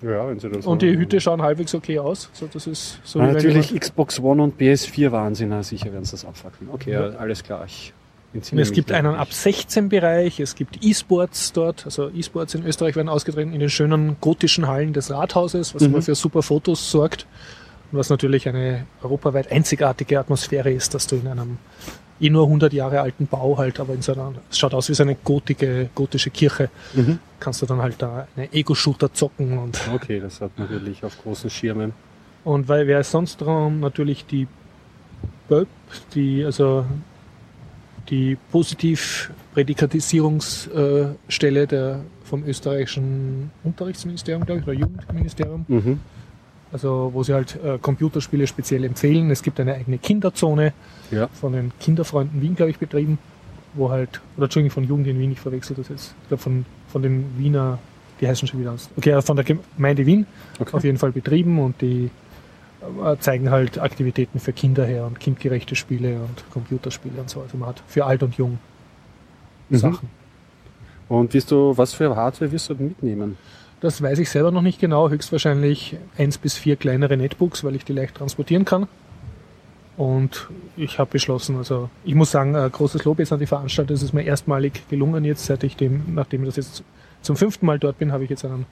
ja, wenn sie das und die Hüte schauen halbwegs okay aus. So, das ist so wenn natürlich Xbox One und PS4 Wahnsinn, na, sicher werden sie das abfackeln. Okay, Ja. ja. alles klar. Ich es gibt einen ab 16 Bereich, es gibt E-Sports dort, also E-Sports in Österreich werden ausgetragen in den schönen gotischen Hallen des Rathauses, was Mhm. immer für super Fotos sorgt und was natürlich eine europaweit einzigartige Atmosphäre ist, dass du in einem eh nur 100 Jahre alten Bau halt, aber in so einer, es schaut aus wie so eine gotische, gotische Kirche, Mhm. kannst du dann halt da eine Ego-Shooter zocken und Okay, das hat natürlich auf großen Schirmen. und weil wer ist sonst dran? Natürlich die BÖP, die, also die Positiv-Prädikatisierungsstelle der, vom österreichischen Unterrichtsministerium, glaube ich, oder Jugendministerium. Mhm. Also, wo sie halt äh, Computerspiele speziell empfehlen. Es gibt eine eigene Kinderzone Ja. von den Kinderfreunden Wien, glaube ich, betrieben, wo halt, oder Entschuldigung, von Jugend in Wien, ich verwechsel das jetzt. Ich glaube, von, von den Wiener, die heißen schon wieder aus. Okay, also von der Gemeinde Wien Okay. auf jeden Fall betrieben und die äh, zeigen halt Aktivitäten für Kinder her und kindgerechte Spiele und Computerspiele und so. Also man hat für alt und jung Mhm. Sachen. Und wirst du, was für Hardware wirst du mitnehmen? Das weiß ich selber noch nicht genau. Höchstwahrscheinlich eins bis vier kleinere Netbooks, weil ich die leicht transportieren kann. Und ich habe beschlossen, also ich muss sagen, äh, großes Lob jetzt an die Veranstalter. Es ist mir erstmalig gelungen jetzt, seit ich dem, nachdem ich das jetzt zum fünften Mal dort bin, habe ich jetzt einen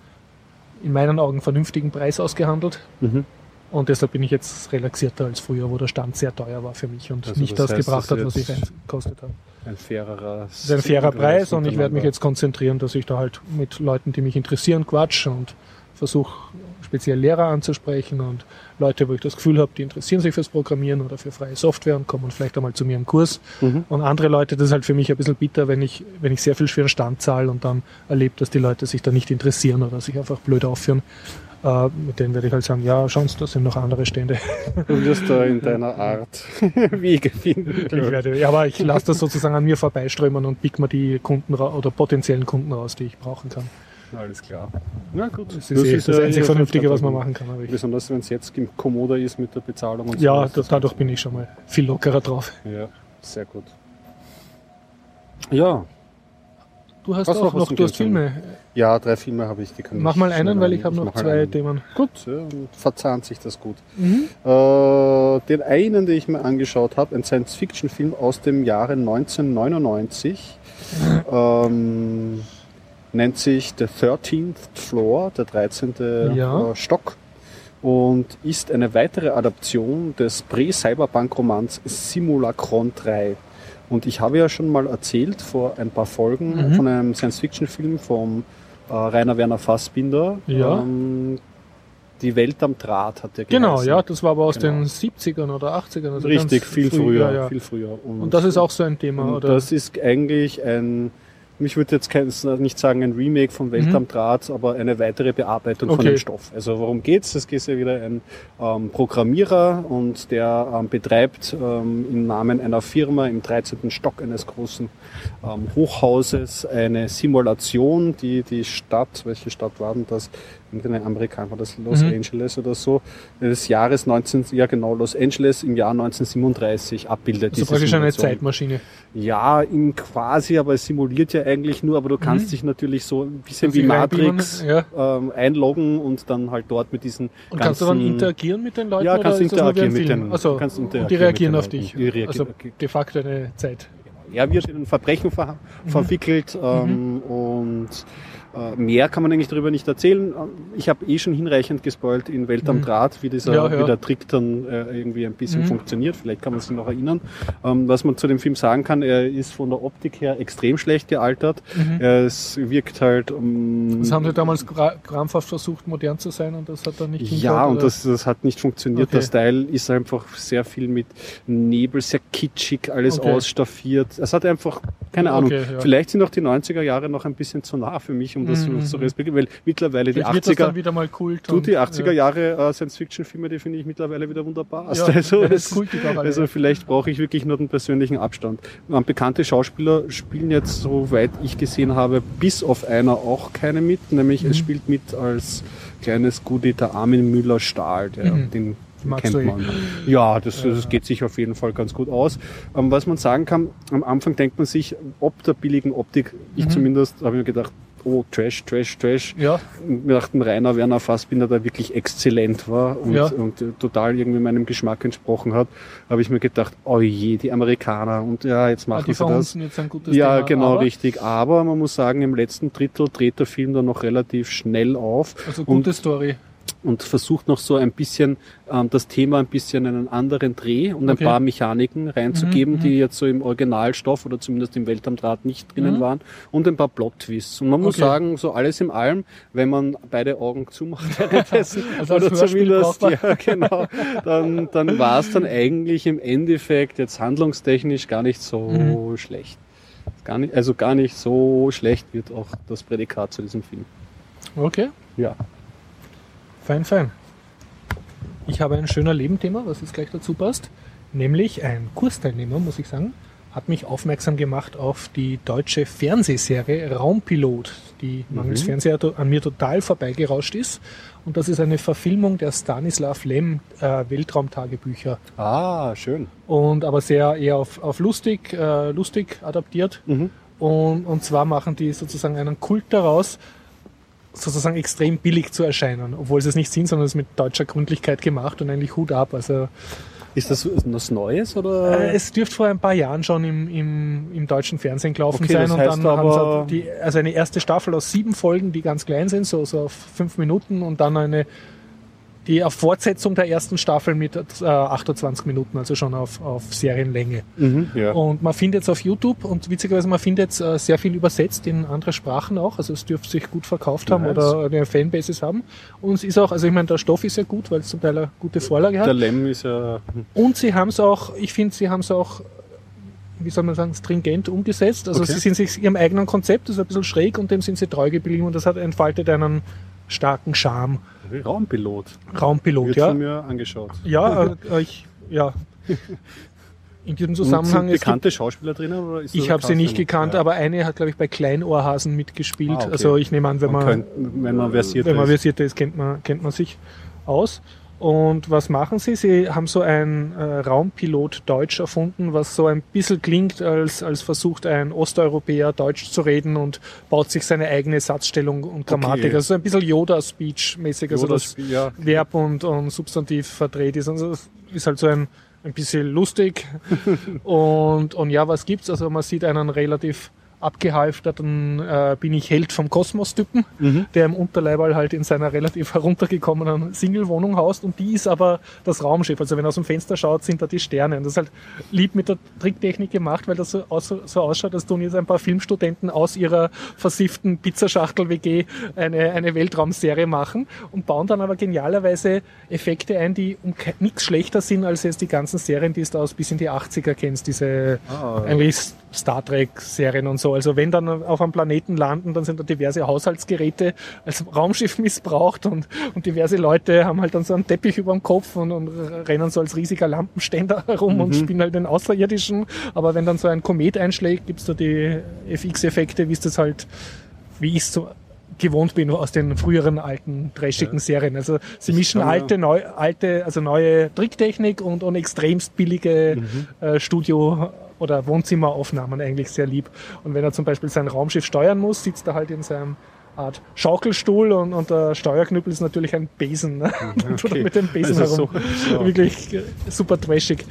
in meinen Augen vernünftigen Preis ausgehandelt. Mhm. Und deshalb bin ich jetzt relaxierter als früher, wo der Stand sehr teuer war für mich und Also nicht das heißt, gebracht hat, was ich gekostet habe. Ein fairerer Das ist ein fairer Preis und ich werde mich jetzt konzentrieren, dass ich da halt mit Leuten, die mich interessieren, quatsch und versuche speziell Lehrer anzusprechen und Leute, wo ich das Gefühl habe, die interessieren sich fürs Programmieren oder für freie Software und kommen vielleicht einmal zu mir im Kurs. Mhm. Und andere Leute, das ist halt für mich ein bisschen bitter, wenn ich, wenn ich sehr viel für einen Stand zahle und dann erlebe, dass die Leute sich da nicht interessieren oder sich einfach blöd aufführen. Äh, mit denen werde ich halt sagen, ja, schauen Sie, da sind noch andere Stände. Du wirst da in deiner Art Wege finden. Ich werde, ja, aber ich lasse das sozusagen an mir vorbeiströmen und pick mir die Kunden oder potenziellen Kunden raus, die ich brauchen kann. Alles klar. Na gut. Das ist, eh das, ja einzig eh Vernünftige, was man machen kann. Besonders wenn es jetzt kommoder ist mit der Bezahlung und ja, so. da, dadurch bin ich schon mal viel lockerer drauf. Ja, sehr gut. Ja, Du hast Was auch noch du hast? Filme. ja, drei Filme habe ich, die kann Mach ich mal einen, weil ich habe noch zwei einen. Themen. Gut, ja, dann verzahnt sich das gut. Mhm. Äh, den einen, den ich mir angeschaut habe, ein Science-Fiction-Film aus dem Jahre 1999, ähm, nennt sich The 13th Floor, der 13. Ja. äh, Stock und ist eine weitere Adaption des Prä-Cyberpunk-Romans Simulacron 3. Und ich habe ja schon mal erzählt vor ein paar Folgen Mhm. von einem Science-Fiction-Film vom äh, Rainer Werner Fassbinder. Ja. Ähm, die Welt am Draht hat der Genau, geheißen. ja, das war aber aus Genau. den 70ern oder 80ern. Also Richtig, viel früh, früher, Ja, ja. viel früher. Und das ist auch so ein Thema, und oder? das ist eigentlich ein, mich würde jetzt kein, nicht sagen ein Remake von Welt Mhm. am Draht, aber eine weitere Bearbeitung von Okay. dem Stoff. Also worum geht's? Es geht ja wieder ein ähm, Programmierer und der ähm, betreibt ähm, im Namen einer Firma im 13. Stock eines großen ähm, Hochhauses eine Simulation, die die Stadt, welche Stadt war denn das? Irgendeine Amerikaner, das Los Mhm. Angeles oder so, des Jahres 19, ja genau, Los Angeles im Jahr 1937 abbildet. also praktisch eine. Zeitmaschine. Ja, in quasi, aber es simuliert ja eigentlich nur, aber du kannst Mhm. dich natürlich so ein bisschen wie Matrix ja. ähm, einloggen und dann halt dort mit diesen Und ganzen... kannst du dann interagieren mit den Leuten? Ja, kannst du interagieren mit den- Also, kannst und die interagieren reagieren auf dich. Leuten. Die reagieren, also de facto eine Zeit. Er wird in ein Verbrechen ver Mhm. verwickelt ähm, und mehr kann man eigentlich darüber nicht erzählen. Ich habe eh schon hinreichend gespoilt in Welt am Mhm. Draht, wie, dieser, Ja, ja. wie der Trick dann äh, irgendwie ein bisschen Mhm. funktioniert. Vielleicht kann man sich noch erinnern. Ähm, was man zu dem Film sagen kann, er ist von der Optik her extrem schlecht gealtert. Mhm. Es wirkt halt... ähm, Das haben sie damals krampfhaft versucht, modern zu sein und das hat dann nicht ja, und das, das hat nicht funktioniert. Okay. Der Style ist einfach sehr viel mit Nebel, sehr kitschig, alles Okay. ausstaffiert. Es hat einfach keine Ahnung. Okay, ja. Vielleicht sind auch die 90er Jahre noch ein bisschen zu nah für mich, um das Mhm. so zu respektieren, weil mittlerweile die Vielleicht wird das 80er, dann wieder mal Kult. du, die 80er ja. Jahre äh, Science-Fiction-Filme, die finde ich mittlerweile wieder wunderbar. Ja, also, es- alle. also vielleicht brauche ich wirklich nur den persönlichen Abstand. Ähm, bekannte Schauspieler spielen jetzt, soweit ich gesehen habe, bis auf einer auch keine mit, nämlich Mhm. es spielt mit als kleines Goodie der Armin Müller-Stahl, der, Mhm. den Magst kennt man. Ja, das, das geht sich auf jeden Fall ganz gut aus. Ähm, was man sagen kann, am Anfang denkt man sich, ob der billigen Optik, ich Mhm. zumindest, habe mir gedacht, oh, Trash, Trash, Trash. Ja, Wir dachten, Rainer Werner Fassbinder, der wirklich exzellent war und, Ja. und total irgendwie meinem Geschmack entsprochen hat, habe ich mir gedacht, oh je, die Amerikaner und ja, jetzt machen die sie das. jetzt ein gutes Ja, Thema. genau, aber, richtig. Aber man muss sagen, im letzten Drittel dreht der Film dann noch relativ schnell auf Also und gute Story. Und versucht noch so ein bisschen ähm, das Thema ein bisschen einen anderen Dreh und ein Okay. paar Mechaniken reinzugeben, Mhm, die jetzt so im Originalstoff oder zumindest im Weltraumdraht nicht drinnen Mhm. waren und ein paar Plot-Twists. Und man muss Okay. sagen, so alles im allem, wenn man beide Augen zumacht währenddessen, Also als oder zumindest, ja genau, dann, dann war es dann eigentlich im Endeffekt jetzt handlungstechnisch gar nicht so Mhm. schlecht. Gar nicht, also gar nicht so schlecht wird auch das Prädikat zu diesem Film. Okay, Ja. Fein, fein. Ich habe ein schöner Lebenthema, was jetzt gleich dazu passt. Nämlich ein Kursteilnehmer, muss ich sagen, hat mich aufmerksam gemacht auf die deutsche Fernsehserie Raumpilot, die mangels Mhm. Fernseher to- an mir total vorbeigerauscht ist. Und das ist eine Verfilmung der Stanislav Lem äh, Weltraumtagebücher. Ah, schön. Und aber sehr eher auf, auf lustig, äh, lustig adaptiert. Mhm. Und, und zwar machen die sozusagen einen Kult daraus, sozusagen extrem billig zu erscheinen, obwohl sie es nicht sind, sondern es mit deutscher Gründlichkeit gemacht und eigentlich Hut ab. Also Ist das was Neues oder? äh, es dürfte vor ein paar Jahren schon im, im, im deutschen Fernsehen gelaufen Okay, sein und dann haben sie halt die, also eine erste Staffel aus sieben Folgen, die ganz klein sind, so, so auf fünf Minuten und dann eine die auf Fortsetzung der ersten Staffel mit äh, 28 Minuten, also schon auf, auf Serienlänge. mhm, ja. Und man findet es auf YouTube und witzigerweise, man findet äh, sehr viel übersetzt in andere Sprachen auch. Also es dürfte sich gut verkauft haben Nice. oder eine Fanbases haben. Und es ist auch, also ich meine, der Stoff ist ja gut, weil es zum Teil eine gute Vorlage Der hat. Lem ist ja. Und sie haben es auch, ich finde, sie haben es auch, wie soll man sagen, stringent umgesetzt. Also Okay. sie sind sich ihrem eigenen Konzept, das ist ein bisschen schräg und dem sind sie treu geblieben und das hat entfaltet einen starken Charme. Raumpilot. Raumpilot, Wird ja. mir angeschaut. Ja, äh, ich, ja. In diesem Zusammenhang sind es gibt bekannte Schauspieler drinnen? Oder ist Ich habe sie nicht gekannt, Ja. aber eine hat, glaube ich, bei Kleinohrhasen mitgespielt. Ah, okay. Also ich nehme an, wenn man man, könnte, wenn man versiert wenn man ist. ist, kennt man, kennt man sich aus. Und was machen sie? Sie haben so ein äh, Raumpilot Deutsch erfunden, was so ein bisschen klingt, als, als versucht ein Osteuropäer Deutsch zu reden und baut sich seine eigene Satzstellung und Grammatik. Okay. Also so ein bisschen Yoda-Speech-mäßig, also Oder das Spiel- ja. Verb und, und Substantiv verdreht ist. Also es ist halt so ein, ein bisschen lustig. und, und ja, was gibt's? Also man sieht einen relativ abgehalfterten äh, bin ich Held vom Kosmos-Typen, Mhm. der im Unterleiberl halt in seiner relativ heruntergekommenen Single-Wohnung haust und die ist aber das Raumschiff. Also wenn er aus dem Fenster schaut, sind da die Sterne. Und das ist halt lieb mit der Tricktechnik gemacht, weil das so, aus, so ausschaut, als tun jetzt ein paar Filmstudenten aus ihrer versifften Pizzaschachtel-WG eine, eine Weltraumserie machen und bauen dann aber genialerweise Effekte ein, die um nichts schlechter sind als jetzt die ganzen Serien, die du aus bis in die 80er kennst, diese Ah, eigentlich Star Trek-Serien und so. Also wenn dann auf einem Planeten landen, dann sind da diverse Haushaltsgeräte als Raumschiff missbraucht und, und diverse Leute haben halt dann so einen Teppich über dem Kopf und, und rennen so als riesiger Lampenständer herum und spielen halt den Außerirdischen. Aber wenn dann so ein Komet einschlägt, gibt's da die FX-Effekte, wie es das halt, wie ich so gewohnt bin aus den früheren alten trashigen Serien. Also sie mischen alte, neu, alte, also neue Tricktechnik und, und extremst billige Mhm. äh, Studio- oder Wohnzimmeraufnahmen eigentlich sehr lieb. Und wenn er zum Beispiel sein Raumschiff steuern muss, sitzt er halt in seinem Art Schaukelstuhl und, und der Steuerknüppel ist natürlich ein Besen. Ne? Er okay. mit dem Besen Also herum. so- so. Wirklich super trashig.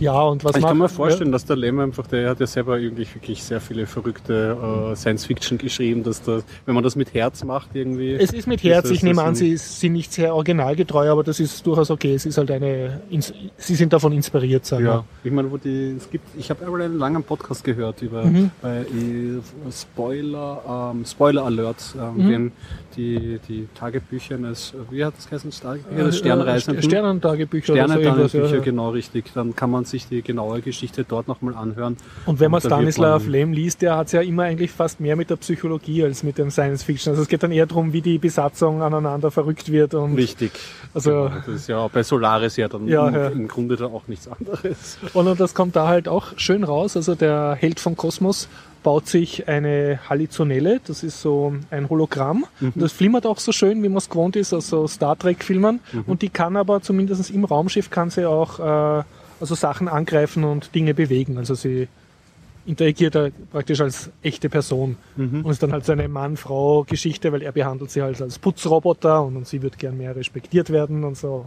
Ja, und was Ich kann mir macht- vorstellen, dass der Lem einfach, der hat ja selber eigentlich wirklich sehr viele verrückte äh, Science-Fiction geschrieben, dass das, wenn man das mit Herz macht irgendwie. Es ist mit Herz, das- ich nehme an, sie sind nicht sehr originalgetreu, aber das ist durchaus okay. Es ist halt eine, sie sind davon inspiriert, sagen ja, ich meine, wo die, es gibt, ich habe einmal einen langen Podcast gehört über Mhm. äh, Spoiler, ähm, Spoiler Alert, ähm, Mhm. den, die, die Tagebücher eines, wie hat das geheißen, Tagebücher Äh, des Sternreisenden? Sternentagebücher oder so. Sternentagebücher, Ja. genau richtig. Dann kann man sich die genaue Geschichte dort nochmal anhören. Und wenn man Und Stanislav Lem liest, der hat es ja immer eigentlich fast mehr mit der Psychologie als mit dem Science Fiction. Also es geht dann eher darum, wie die Besatzung aneinander verrückt wird und Richtig. Also- Genau, das ist ja bei Solaris ja dann Ja, im, ja. im Grunde dann auch nichts anderes. Und das kommt da halt auch schön raus. Also der Held von Kosmos baut sich eine Halizonelle. Das ist so ein Hologramm. Und das flimmert auch so schön, wie man es gewohnt ist aus so Star Trek-Filmen. Und die kann aber zumindest im Raumschiff kann sie auch äh, also Sachen angreifen und Dinge bewegen. Also sie interagiert da praktisch als echte Person. Und ist dann halt so eine Mann-Frau-Geschichte, weil er behandelt sie halt als Putzroboter und, und sie wird gern mehr respektiert werden und so.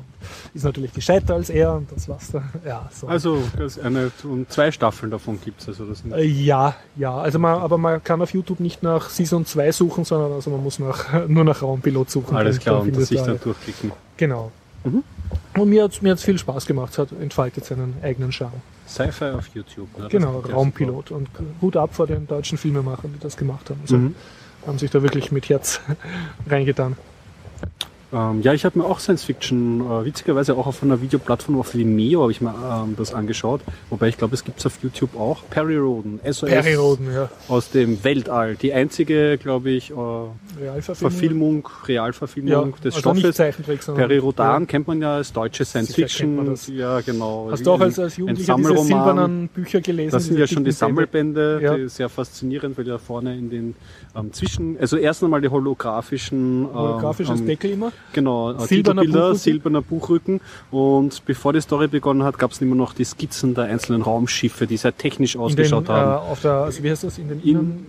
Ist natürlich gescheiter als er und das war's dann. Ja, so. Also das eine, und zwei Staffeln davon gibt's Also das sind Äh, Ja, ja, also man, aber man kann auf YouTube nicht nach Season 2 suchen, sondern also man muss nach, nur nach Raumpilot suchen. alles klar und das sich da- dann durchklicken. Genau. Mhm. Und mir hat mir hat's viel Spaß gemacht, es hat entfaltet seinen eigenen Charme. Sci-Fi auf YouTube. ne? Genau, Raumpilot. Und Hut ab vor den deutschen Filmemachern, die das gemacht haben. Also Mhm. haben sich da wirklich mit Herz reingetan. Ähm, ja, ich habe mir auch Science Fiction, äh, witzigerweise auch auf einer Videoplattform auf Vimeo habe ich mir ähm, das angeschaut. Wobei ich glaube, es gibt's auf YouTube auch. Perry Roden, SOS Perry Roden, ja. aus dem Weltall. Die einzige, glaube ich, äh, Realverfilmung. Verfilmung, Realverfilmung ja, des also Stoffes. Perry Rodan Ja. kennt man ja als deutsche Science Sicher Fiction. Ja, genau. Hast du auch als, als Jugendlicher diese silbernen Bücher gelesen? Das sind ja schon die? Sammelbände, Ja. die sehr faszinierend, weil ja vorne in den ähm, Zwischen, also erst einmal die holographischen, ähm, Holographisches ähm, Deckel immer. Genau, äh, Silberner Buchrücken. silberner Buchrücken. Und bevor die Story begonnen hat, gab es immer noch die Skizzen der einzelnen Raumschiffe, die sehr technisch in den, ausgeschaut äh, haben. auf der, also wie heißt das, in den In- Innen,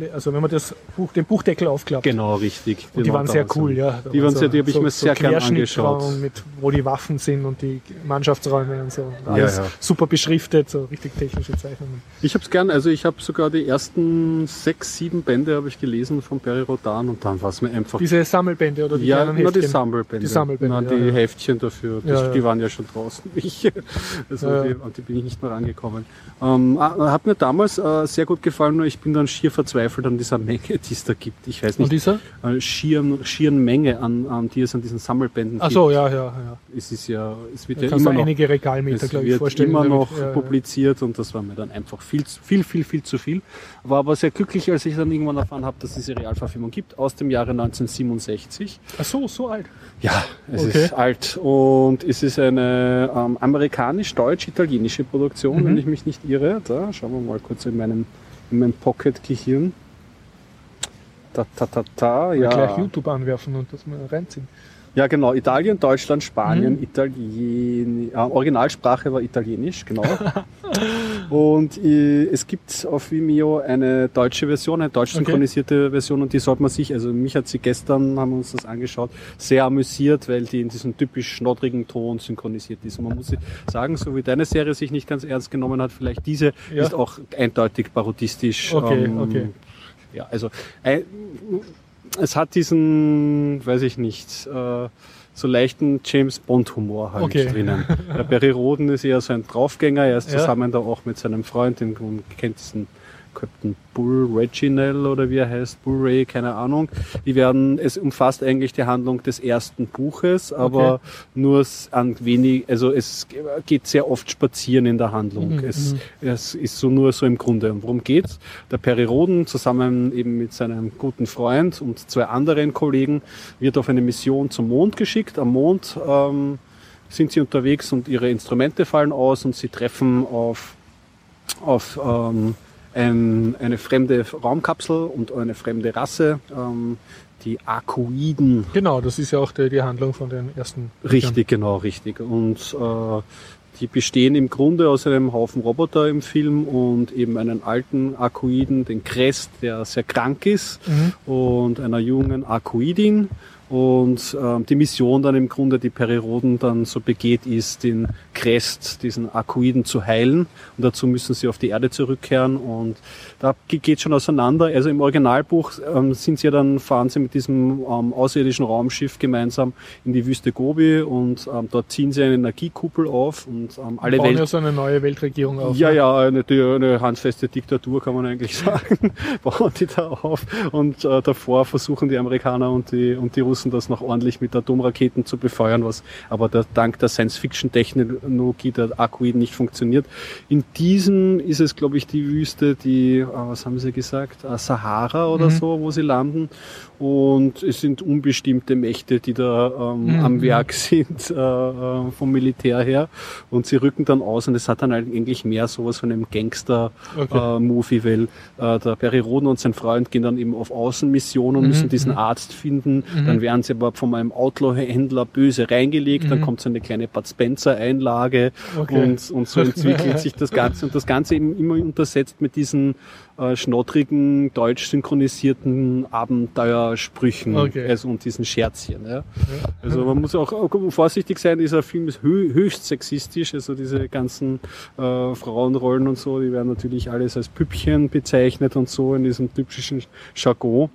Innen, also wenn man das Buch, den Buchdeckel aufklappt. Genau, richtig. Und die Genau, waren sehr cool, sie- ja. Die war waren sehr, die habe ich mir sehr gern Querschnittraum angeschaut. Mit, wo die Waffen sind und die Mannschaftsräume und so. Und Alles ja. super beschriftet, so richtig technische Zeichnungen. Ich habe es gern, also ich habe sogar die ersten sechs, sieben Bände habe ich gelesen von Perry Rodan und dann war es mir einfach Diese Sammelbände oder die ja, kleinen nur die Heftchen. Sammelbände. Die Sammelbände, Na, ja, die ja. Heftchen dafür, das, Ja, ja. die waren ja schon draußen. Ich, also Ja, ja. Die, an die bin ich nicht mehr rangekommen. Ähm, ah, hat mir damals äh, sehr gut gefallen, nur ich bin dann schier verzweifelt an dieser Menge, die es da gibt. Ich weiß Und nicht, dieser? äh, schieren, schieren Menge an, an, die es an diesen Sammelbänden Ach so, ja, ja, ja. gibt. Es ist ja, es wird Da ja immer noch einige Regalmeter, glaube ich, vorstellen. immer damit. noch ja, ja. publiziert und das war mir dann einfach viel, viel, viel, viel zu viel. War aber sehr glücklich, als ich dann irgendwann erfahren habe, dass es diese Realverfilmung gibt, aus dem Jahre 1967. Ach so, so alt. Ja, es Okay. ist alt und es ist eine ähm, amerikanisch-deutsch-italienische Produktion, Mhm. wenn ich mich nicht irre. Da schauen wir mal kurz in meinem, in meinem Pocket-Gehirn. Ta, ta, ta, ta, Ja. Gleich. YouTube anwerfen und das mal reinziehen. ja, genau. Italien, Deutschland, Spanien, Mhm. Italien. Äh, Originalsprache war Italienisch, genau. und äh, es gibt auf Vimeo eine deutsche Version, eine deutsch Okay. synchronisierte Version und die sollte man sich, also mich hat sie gestern, haben wir uns das angeschaut, sehr amüsiert, weil die in diesem typisch schnoddrigen Ton synchronisiert ist. Und man muss sagen, so wie deine Serie sich nicht ganz ernst genommen hat, vielleicht diese Ja. ist auch eindeutig parodistisch. Okay, okay. Ja, also ein, es hat diesen, weiß ich nicht, äh, so leichten James Bond Humor halt Okay. drinnen. Der Barry Roden ist eher so ein Draufgänger, er ist Ja. zusammen da auch mit seinem Freund, kennt diesen Captain Bull Reginald oder wie er heißt, Bull Ray, keine Ahnung. Die werden, es umfasst eigentlich die Handlung des ersten Buches, aber Okay. nur an wenig, also es geht sehr oft spazieren in der Handlung. Mhm, Es, mhm. es ist so nur so im Grunde. Und worum geht's? Der Perry Roden zusammen eben mit seinem guten Freund und zwei anderen Kollegen wird auf eine Mission zum Mond geschickt. Am Mond ähm, sind sie unterwegs und ihre Instrumente fallen aus und sie treffen auf, auf ähm, ein, eine fremde Raumkapsel und eine fremde Rasse, ähm, die Akuiden. Genau, das ist ja auch die, die Handlung von den ersten. Richtig, genau, richtig. Und äh, die bestehen im Grunde aus einem Haufen Roboter im Film und eben einen alten Akuiden, den Crest, der sehr krank ist, Mhm. und einer jungen Akuidin. Und ähm, die Mission dann im Grunde, die Periroden dann so begeht, ist, den Crest, diesen Akuiden zu heilen. Und dazu müssen sie auf die Erde zurückkehren. Und da geht schon auseinander. Also im Originalbuch ähm, sind sie ja dann, fahren sie mit diesem ähm, außerirdischen Raumschiff gemeinsam in die Wüste Gobi und ähm, dort ziehen sie eine Energiekuppel auf und ähm, alle bauen Welt ja so eine neue Weltregierung auf. ja, ne? ja, eine, eine handfeste Diktatur kann man eigentlich sagen, bauen die da auf. Und äh, davor versuchen die Amerikaner und die, und die Russen versuchen das noch ordentlich mit Atomraketen zu befeuern, was aber der, dank der Science-Fiction-Technologie der Akkuid nicht funktioniert. In diesem ist es, glaube ich, die Wüste, die, äh, was haben Sie gesagt, äh, Sahara oder Mhm. so, wo sie landen. Und es sind unbestimmte Mächte, die da ähm, Mhm. am Werk sind äh, äh, vom Militär her. Und sie rücken dann aus und es hat dann eigentlich mehr sowas von einem Gangster-Movie, Okay. weil äh, der Perry Roden und sein Freund gehen dann eben auf Außenmissionen und Mhm, müssen diesen mhm. Arzt finden. Mhm. Dann aber von einem Outlaw-Händler böse reingelegt. Dann Mhm. kommt so eine kleine Bud Spencer-Einlage Okay. und, und so entwickelt sich das Ganze. Und das Ganze eben immer untersetzt mit diesen äh, schnottrigen, deutsch synchronisierten Abenteuersprüchen Okay. also, und diesen Scherzchen. Ja. Ja. Also man muss auch, auch vorsichtig sein, dieser Film ist hö höchst sexistisch, also diese ganzen äh, Frauenrollen und so, die werden natürlich alles als Püppchen bezeichnet und so in diesem typischen Jargon.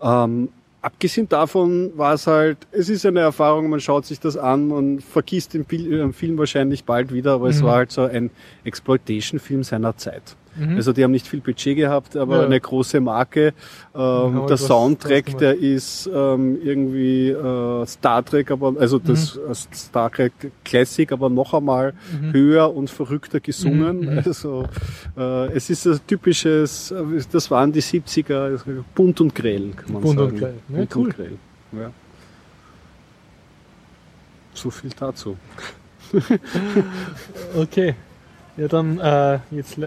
Ähm, abgesehen davon war es halt, es ist eine Erfahrung, man schaut sich das an, man vergisst den äh, Film wahrscheinlich bald wieder, aber es Mhm. war halt so ein Exploitation-Film seiner Zeit. Mhm. Also die haben nicht viel Budget gehabt, aber Ja. eine große Marke. Ähm, der Soundtrack, der ist ähm, irgendwie äh, Star Trek, aber also das Mhm. äh, Star Trek Classic, aber noch einmal Mhm. höher und verrückter gesungen. Mhm, mhm. Also äh, es ist ein typisches, äh, das waren die 70er, also bunt und grell, kann man Bunt und sagen. grell. Ja, bunt cool. und grell. Ja. So viel dazu. Okay. Ja, dann äh, jetzt äh,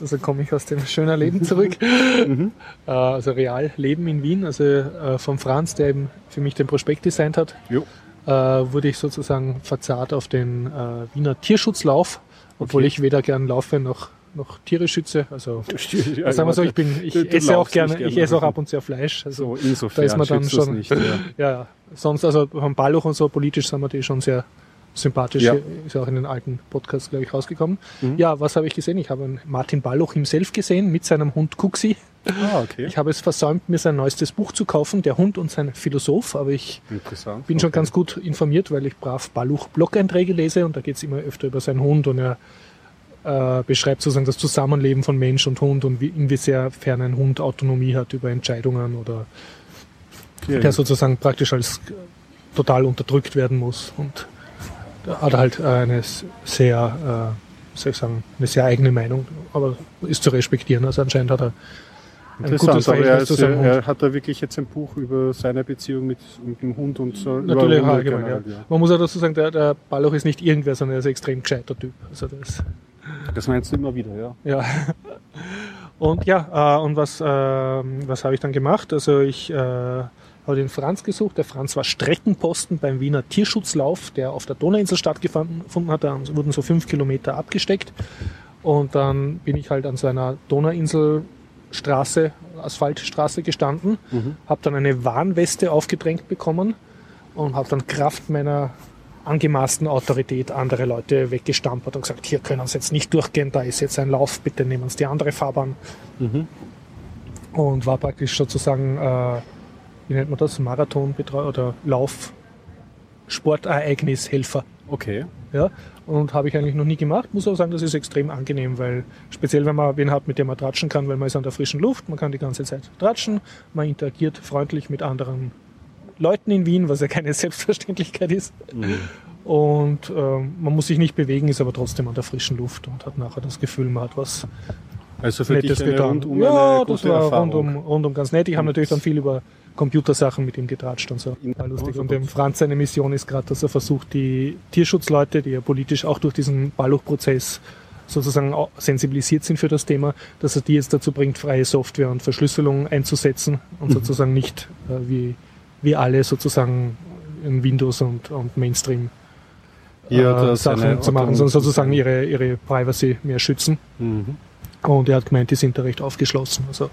also komme ich aus dem schönen Leben zurück. Mhm. äh, also real Leben in Wien, also äh, von Franz, der eben für mich den Prospekt designt hat, Jo. äh, wurde ich sozusagen verzahrt auf den äh, Wiener Tierschutzlauf, obwohl Okay. ich weder gern laufe noch noch Tiere schütze. Also Ja, sagen wir so, ich bin, ich du- du esse auch gerne, gerne, ich esse auch also. ab und zu Fleisch. Also so insofern da ist man dann schon- nicht. Ja. ja, ja. sonst also beim Balluch und so politisch sind wir die schon sehr sympathisch. Ja. Ist auch in den alten Podcasts, glaube ich, rausgekommen. Mhm. Ja, was habe ich gesehen? Ich habe Martin Balluch himself gesehen mit seinem Hund Kuxi. Ah, okay. Ich habe es versäumt, mir sein neuestes Buch zu kaufen, Der Hund und sein Philosoph, aber ich bin schon Okay. ganz gut informiert, weil ich brav Balluch Blog-Einträge lese und da geht es immer öfter über seinen Hund und er äh, beschreibt sozusagen das Zusammenleben von Mensch und Hund und wie, inwiefern ein Hund Autonomie hat über Entscheidungen oder Ja, der sozusagen praktisch als total unterdrückt werden muss. Und hat er halt äh, eine sehr, äh, soll ich sagen, eine sehr eigene Meinung, aber ist zu respektieren. Also anscheinend hat er ein gutes aber er, ist, zu seinem Hund. er hat da wirklich jetzt ein Buch über seine Beziehung mit, mit dem Hund und so. Natürlich Hunde allgemein, ja. generell, Man muss auch dazu sagen, der, der Balloch ist nicht irgendwer, sondern er ist ein extrem gescheiter Typ. Also das, Das meinst du immer wieder, ja. ja. Und ja, äh, und was, ähm, was habe ich dann gemacht? Also ich äh, habe den Franz gesucht. Der Franz war Streckenposten beim Wiener Tierschutzlauf, der auf der Donauinsel stattgefunden hat. Da wurden so fünf Kilometer abgesteckt. Und dann bin ich halt an so einer Donauinselstraße, Asphaltstraße gestanden, Mhm. habe dann eine Warnweste aufgedrängt bekommen und habe dann Kraft meiner angemaßten Autorität andere Leute weggestampert und gesagt, hier können Sie jetzt nicht durchgehen, da ist jetzt ein Lauf, bitte nehmen Sie die andere Fahrbahn. Mhm. Und war praktisch sozusagen, äh, wie nennt man das, Marathonbetreuer oder Lauf, Sportereignishelfer. Okay. Ja, und habe ich eigentlich noch nie gemacht. Muss aber sagen, das ist extrem angenehm, weil speziell wenn man wen hat, mit dem man tratschen kann, weil man ist an der frischen Luft, man kann die ganze Zeit tratschen, man interagiert freundlich mit anderen Leuten in Wien, was ja keine Selbstverständlichkeit ist. Mhm. Und ähm, man muss sich nicht bewegen, ist aber trotzdem an der frischen Luft und hat nachher das Gefühl, man hat was Also für Nettes dich eine getan. rundum ja, eine das gute war Erfahrung. rundum, rundum ganz nett. Ich habe natürlich dann viel über Computersachen mit ihm getratscht und so. War lustig. Und dem Franz seine Mission ist gerade, dass er versucht, die Tierschutzleute, die ja politisch auch durch diesen Balluch-Prozess sozusagen sensibilisiert sind für das Thema, dass er die jetzt dazu bringt, freie Software und Verschlüsselung einzusetzen und Mhm. sozusagen nicht äh, wie, wie alle sozusagen in Windows und, und Mainstream äh, er Sachen zu machen, sondern sozusagen ihre, ihre Privacy mehr schützen. Mhm. Und er hat gemeint, die sind da recht aufgeschlossen. Also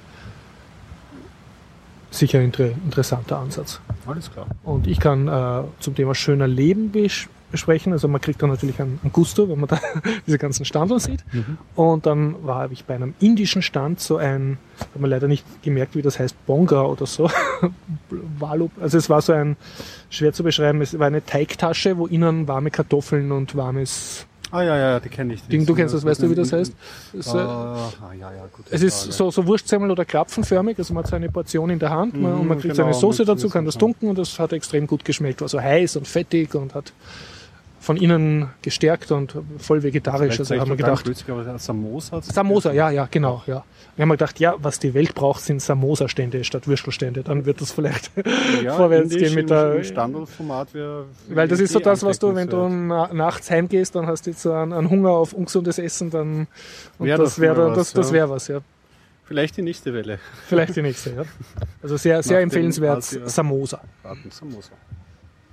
sicher ein inter interessanter Ansatz. Alles klar. Und ich kann äh, zum Thema schöner Leben bes besprechen. Also man kriegt da natürlich einen, einen Gusto, wenn man da diese ganzen Standeln sieht. Mhm. Und dann war ich bei einem indischen Stand so ein, habe man leider nicht gemerkt, wie das heißt, Bonga oder so. Also es war so ein, schwer zu beschreiben, es war eine Teigtasche, wo innen warme Kartoffeln und warmes Ah ja, ja, die kenne ich. Die du kennst das, weißt du, wie das heißt? Es, Uh, äh, ah, ja, ja, gut. es ist so, so Wurstsemmel oder Krapfenförmig, also man hat seine Portion in der Hand man, und man Mhm, kriegt genau, seine Soße dazu, kann das tunken und das hat extrem gut geschmeckt. War so heiß und fettig und hat von innen gestärkt und voll vegetarisch. Also haben wir gedacht, Samosa. Samosa, ja, ja, genau, ja. Wir haben gedacht, ja, was die Welt braucht, sind Samosa-Stände statt Würstelstände. Dann wird das vielleicht ja, vorwärts gehen mit der. Standardformat. wär- Weil das ist so das, was du, wenn du na, nachts heimgehst, dann hast du jetzt einen, Hunger auf ungesundes Essen, dann und Wär das wäre das, was, das ja. wäre was, ja. Vielleicht die nächste Welle. Vielleicht die nächste, ja. Also sehr, sehr. Asia- Samosa. Warten, Samosa.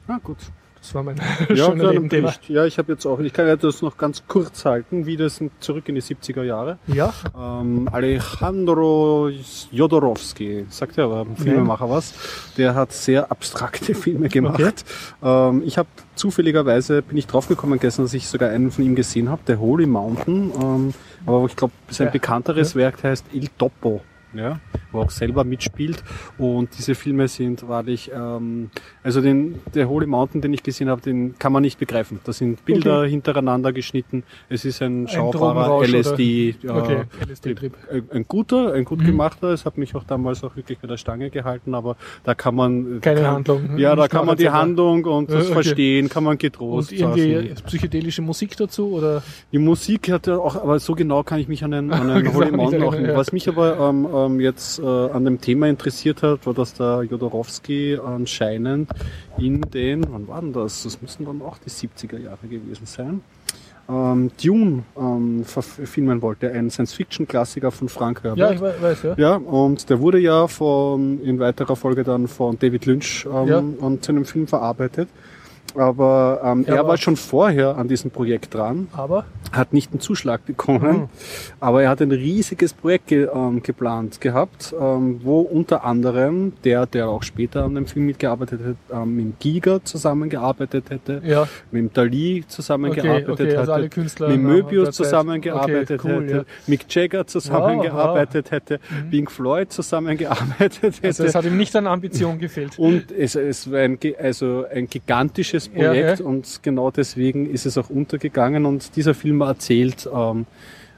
Ah, gut. Das war mein Ja, kleiner. Bericht. Ja, ich habe jetzt auch, ich kann ja das noch ganz kurz halten, wie das zurück in die 70er Jahre. Ja, Ähm, Alejandro Jodorowsky, sagt ja aber ein Filmemacher was, der hat sehr abstrakte Filme gemacht. Ähm, ich habe zufälligerweise, bin ich draufgekommen gestern, dass ich sogar einen von ihm gesehen habe, der Holy Mountain, ähm, aber ich glaube, sein Ja. bekannteres Werk heißt Il Topo. Ja, wo er auch selber mitspielt. Und diese Filme sind wahrlich, ähm, also den, der Holy Mountain, den ich gesehen habe, den kann man nicht begreifen. Da sind Bilder hintereinander geschnitten. Es ist ein schaubarer oder- LSD. äh, okay. LSD-Trip. ein, ein guter, ein gut Mhm. gemachter. Es hat mich auch damals auch wirklich bei der Stange gehalten, aber da kann man Keine kann, Handlung. Ja, da Nicht kann man die. Handlung und das Äh, okay. verstehen, kann man getrost. Und irgendwie lassen. psychedelische Musik dazu oder Die Musik hat ja auch, aber so genau kann ich mich an den, an den Holy Mountain auch erinnern, nicht. ja. Was mich aber ähm, ähm, jetzt äh, an dem Thema interessiert hat, war, dass der Jodorowsky anscheinend in den, wann war denn das? Das müssen dann auch die 70er Jahre gewesen sein. Ähm, Dune ähm, verfilmen wollte, ein Science-Fiction-Klassiker von Frank Herbert. Ja, ich we- weiß, ja. Ja, und der wurde ja von, in weiterer Folge dann von David Lynch ähm, Ja. und zu einem Film verarbeitet. Aber ähm, Ja, er war schon vorher an diesem Projekt dran, Aber hat nicht einen Zuschlag bekommen, Mhm. aber er hat ein riesiges Projekt ge ähm, geplant gehabt, ähm, wo unter anderem der, der auch später an dem Film mitgearbeitet hat, ähm, mit Giga zusammengearbeitet hätte, ja, mit dem Dali zusammengearbeitet okay, okay, also hätte, mit Möbius Zeit. zusammengearbeitet okay, cool, hätte, Ja. Mick Jagger zusammengearbeitet hätte, Pink Floyd zusammengearbeitet hätte. Also es hat ihm nicht an Ambition gefehlt. und es, es war ein, also ein gigantisches Ja, Projekt ja. und genau deswegen ist es auch untergegangen und dieser Film erzählt, ähm,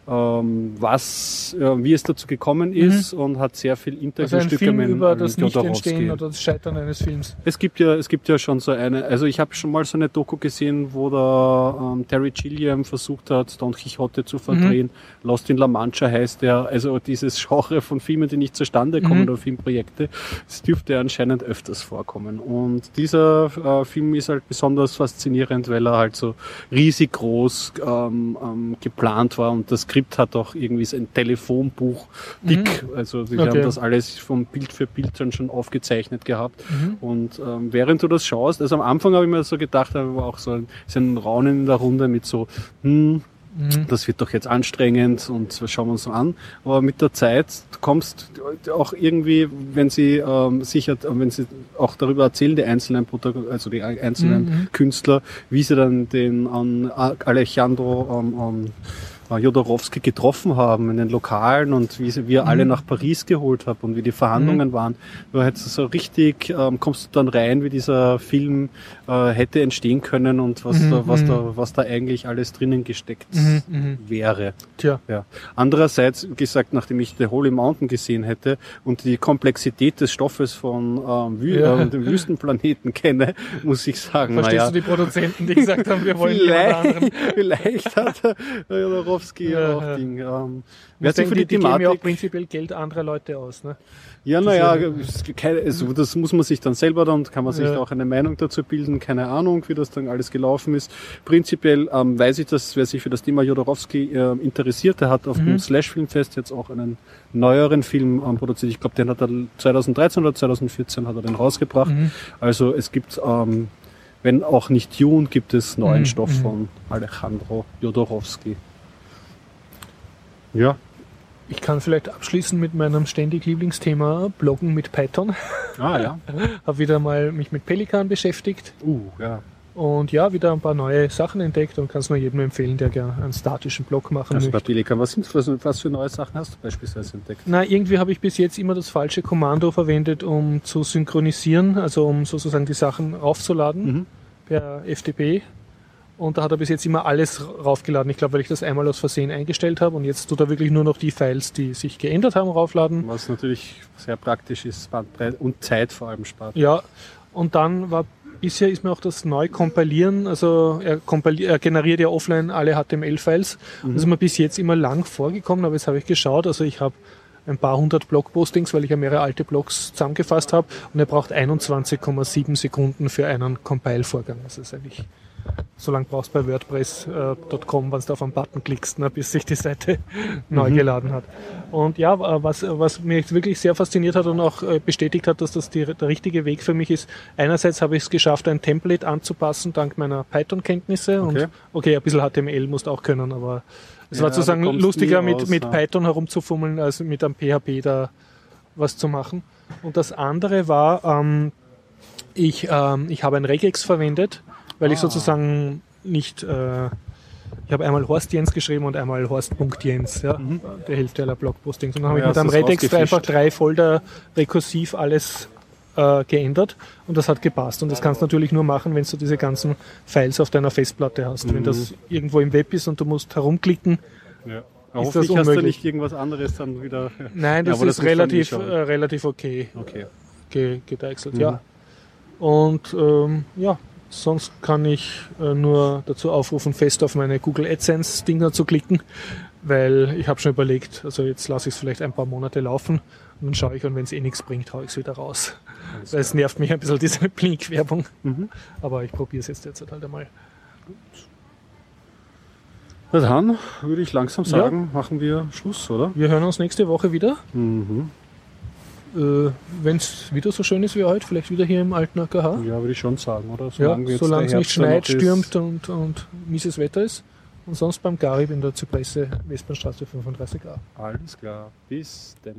was, äh, wie es dazu gekommen ist und hat sehr viel Also Interviewstücke Film mit über das. Nicht-Entstehen oder das Scheitern eines Films. Es gibt ja, es gibt ja schon so eine, also ich habe schon mal so eine Doku gesehen, wo der ähm, Terry Gilliam versucht hat, Don Quixote zu verdrehen. Lost in La Mancha heißt der, also dieses Genre von Filmen, die nicht zustande kommen Mhm. oder Filmprojekte, das dürfte anscheinend öfters vorkommen. Und dieser äh, Film ist halt besonders faszinierend, weil er halt so riesig groß ähm, ähm, geplant war und das Skript hat auch irgendwie so ein Telefonbuch dick, also sie Mhm. Okay. haben das alles vom Bild für Bild dann schon aufgezeichnet gehabt. Mhm. Und ähm, während du das schaust, also am Anfang habe ich mir so gedacht, da war auch so ein, so ein Raunen in der Runde mit so, hm, Mhm. das wird doch jetzt anstrengend und schauen wir uns so an. Aber mit der Zeit du kommst auch irgendwie, wenn sie ähm, sicher, wenn sie auch darüber erzählen, die einzelnen Protagon also die einzelnen Mhm. Künstler, wie sie dann den an Alejandro ähm, ähm, äh, Jodorowsky getroffen haben in den Lokalen und wie, sie, wie er alle nach Paris geholt hat und wie die Verhandlungen waren. Du hättest so richtig, ähm, kommst du dann rein, wie dieser Film äh, hätte entstehen können und was, Mhm, da, was, mhm. da, was da eigentlich alles drinnen gesteckt Mhm, mhm. wäre. Tja, Ja. Andererseits, wie gesagt, nachdem ich The Holy Mountain gesehen hätte und die Komplexität des Stoffes von ähm, Wü Ja. äh, dem Wüstenplaneten kenne, muss ich sagen, verstehst naja, du die Produzenten, die gesagt haben, wir wollen vielleicht, vielleicht hat der Jodorowsky Ja, auch ja. Ding. Ähm, Wer sich denke, für die, die die geben ja auch Thematik, prinzipiell Geld anderer Leute aus. Ne? ja, naja, also das muss man sich dann selber dann, kann man sich Ja. da auch eine Meinung dazu bilden, keine Ahnung, wie das dann alles gelaufen ist. Prinzipiell ähm, weiß ich, dass wer sich für das Thema Jodorowsky äh, interessiert, der hat auf Mhm. dem Slash Filmfest jetzt auch einen neueren Film ähm, produziert. Ich glaube, den hat er 2013 oder 2014 hat er den rausgebracht. Mhm. Also es gibt, ähm, wenn auch nicht Dune, gibt es neuen Mhm, Stoff mhm. von Alejandro Jodorowsky. Ja. Ich kann vielleicht abschließen mit meinem ständig Lieblingsthema Bloggen mit Python. Ah ja. Habe wieder mal mich mit Pelikan beschäftigt Uh, ja. und ja, wieder ein paar neue Sachen entdeckt und kann es nur jedem empfehlen, der gerne einen statischen Blog machen Also bei möchte. Pelikan, was, sind, was, was für neue Sachen hast du beispielsweise entdeckt? Na, irgendwie habe ich bis jetzt immer das falsche Kommando verwendet, um zu synchronisieren, also um sozusagen die Sachen aufzuladen Mhm. per FTP. Und da hat er bis jetzt immer alles raufgeladen. Ich glaube, weil ich das einmal aus Versehen eingestellt habe und jetzt tut er wirklich nur noch die Files, die sich geändert haben, raufladen. Was natürlich sehr praktisch ist, Bandbreite und Zeit vor allem spart. Ja, und dann war bisher ist mir auch das Neu-Kompilieren, also er, er generiert ja offline alle HTML-Files. Das ist mir bis jetzt immer lang vorgekommen, aber jetzt habe ich geschaut, also ich habe ein paar hundert Blog-Postings, weil ich ja mehrere alte Blogs zusammengefasst habe und er braucht 21,7 Sekunden für einen Compile-Vorgang. Das ist eigentlich so lange brauchst du bei WordPress.com, wenn du auf einen Button klickst, ne, bis sich die Seite neu geladen hat. Und ja, äh, was, was mich jetzt wirklich sehr fasziniert hat und auch äh, bestätigt hat, dass das die, der richtige Weg für mich ist. Einerseits habe ich es geschafft, ein Template anzupassen, dank meiner Python-Kenntnisse. Okay. Und okay, ein bisschen HTML musst du auch können, aber es Ja, war sozusagen lustiger nie mit, raus, mit ja. Python herumzufummeln, als mit einem PHP da was zu machen. Und das andere war, ähm, ich, ähm, ich habe ein Regex verwendet, weil ich Ah. sozusagen nicht, äh, ich habe einmal Horst Jens geschrieben und einmal Horst.jens, ja, der Hälfte aller Blogpostings. Und dann habe ich Ja, mit einem rausgefischt. einfach drei Folder rekursiv alles äh, geändert und das hat gepasst. Und das kannst du natürlich nur machen, wenn du diese ganzen Files auf deiner Festplatte hast. Wenn das irgendwo im Web ist und du musst herumklicken, Ja. Ist Hoffentlich das hast du unmöglich? nicht irgendwas anderes dann wieder. nein, das aber ist das relativ, äh, relativ okay. Okay. ge gedeichselt, Mhm. ja. Und ähm, ja, sonst kann ich äh, nur dazu aufrufen, fest auf meine Google AdSense-Dinger zu klicken, weil ich habe schon überlegt, also jetzt lasse ich es vielleicht ein paar Monate laufen und dann schaue ich und wenn es eh nichts bringt, haue ich es wieder raus. Weil es nervt mich ein bisschen diese Blink-Werbung. Mhm. Aber ich probiere es jetzt derzeit halt einmal. Na dann würde ich langsam Ja. sagen, machen wir Schluss, oder? Wir hören uns nächste Woche wieder. Mhm. Äh, wenn es wieder so schön ist wie heute, vielleicht wieder hier im alten AKH. Ja, würde ich schon sagen, oder? Ja, Solange jetzt solange es nicht schneit, stürmt und, und mieses Wetter ist. Und sonst beim Garib in der Zypresse, Westbahnstraße 35a. Alles klar. Bis dann.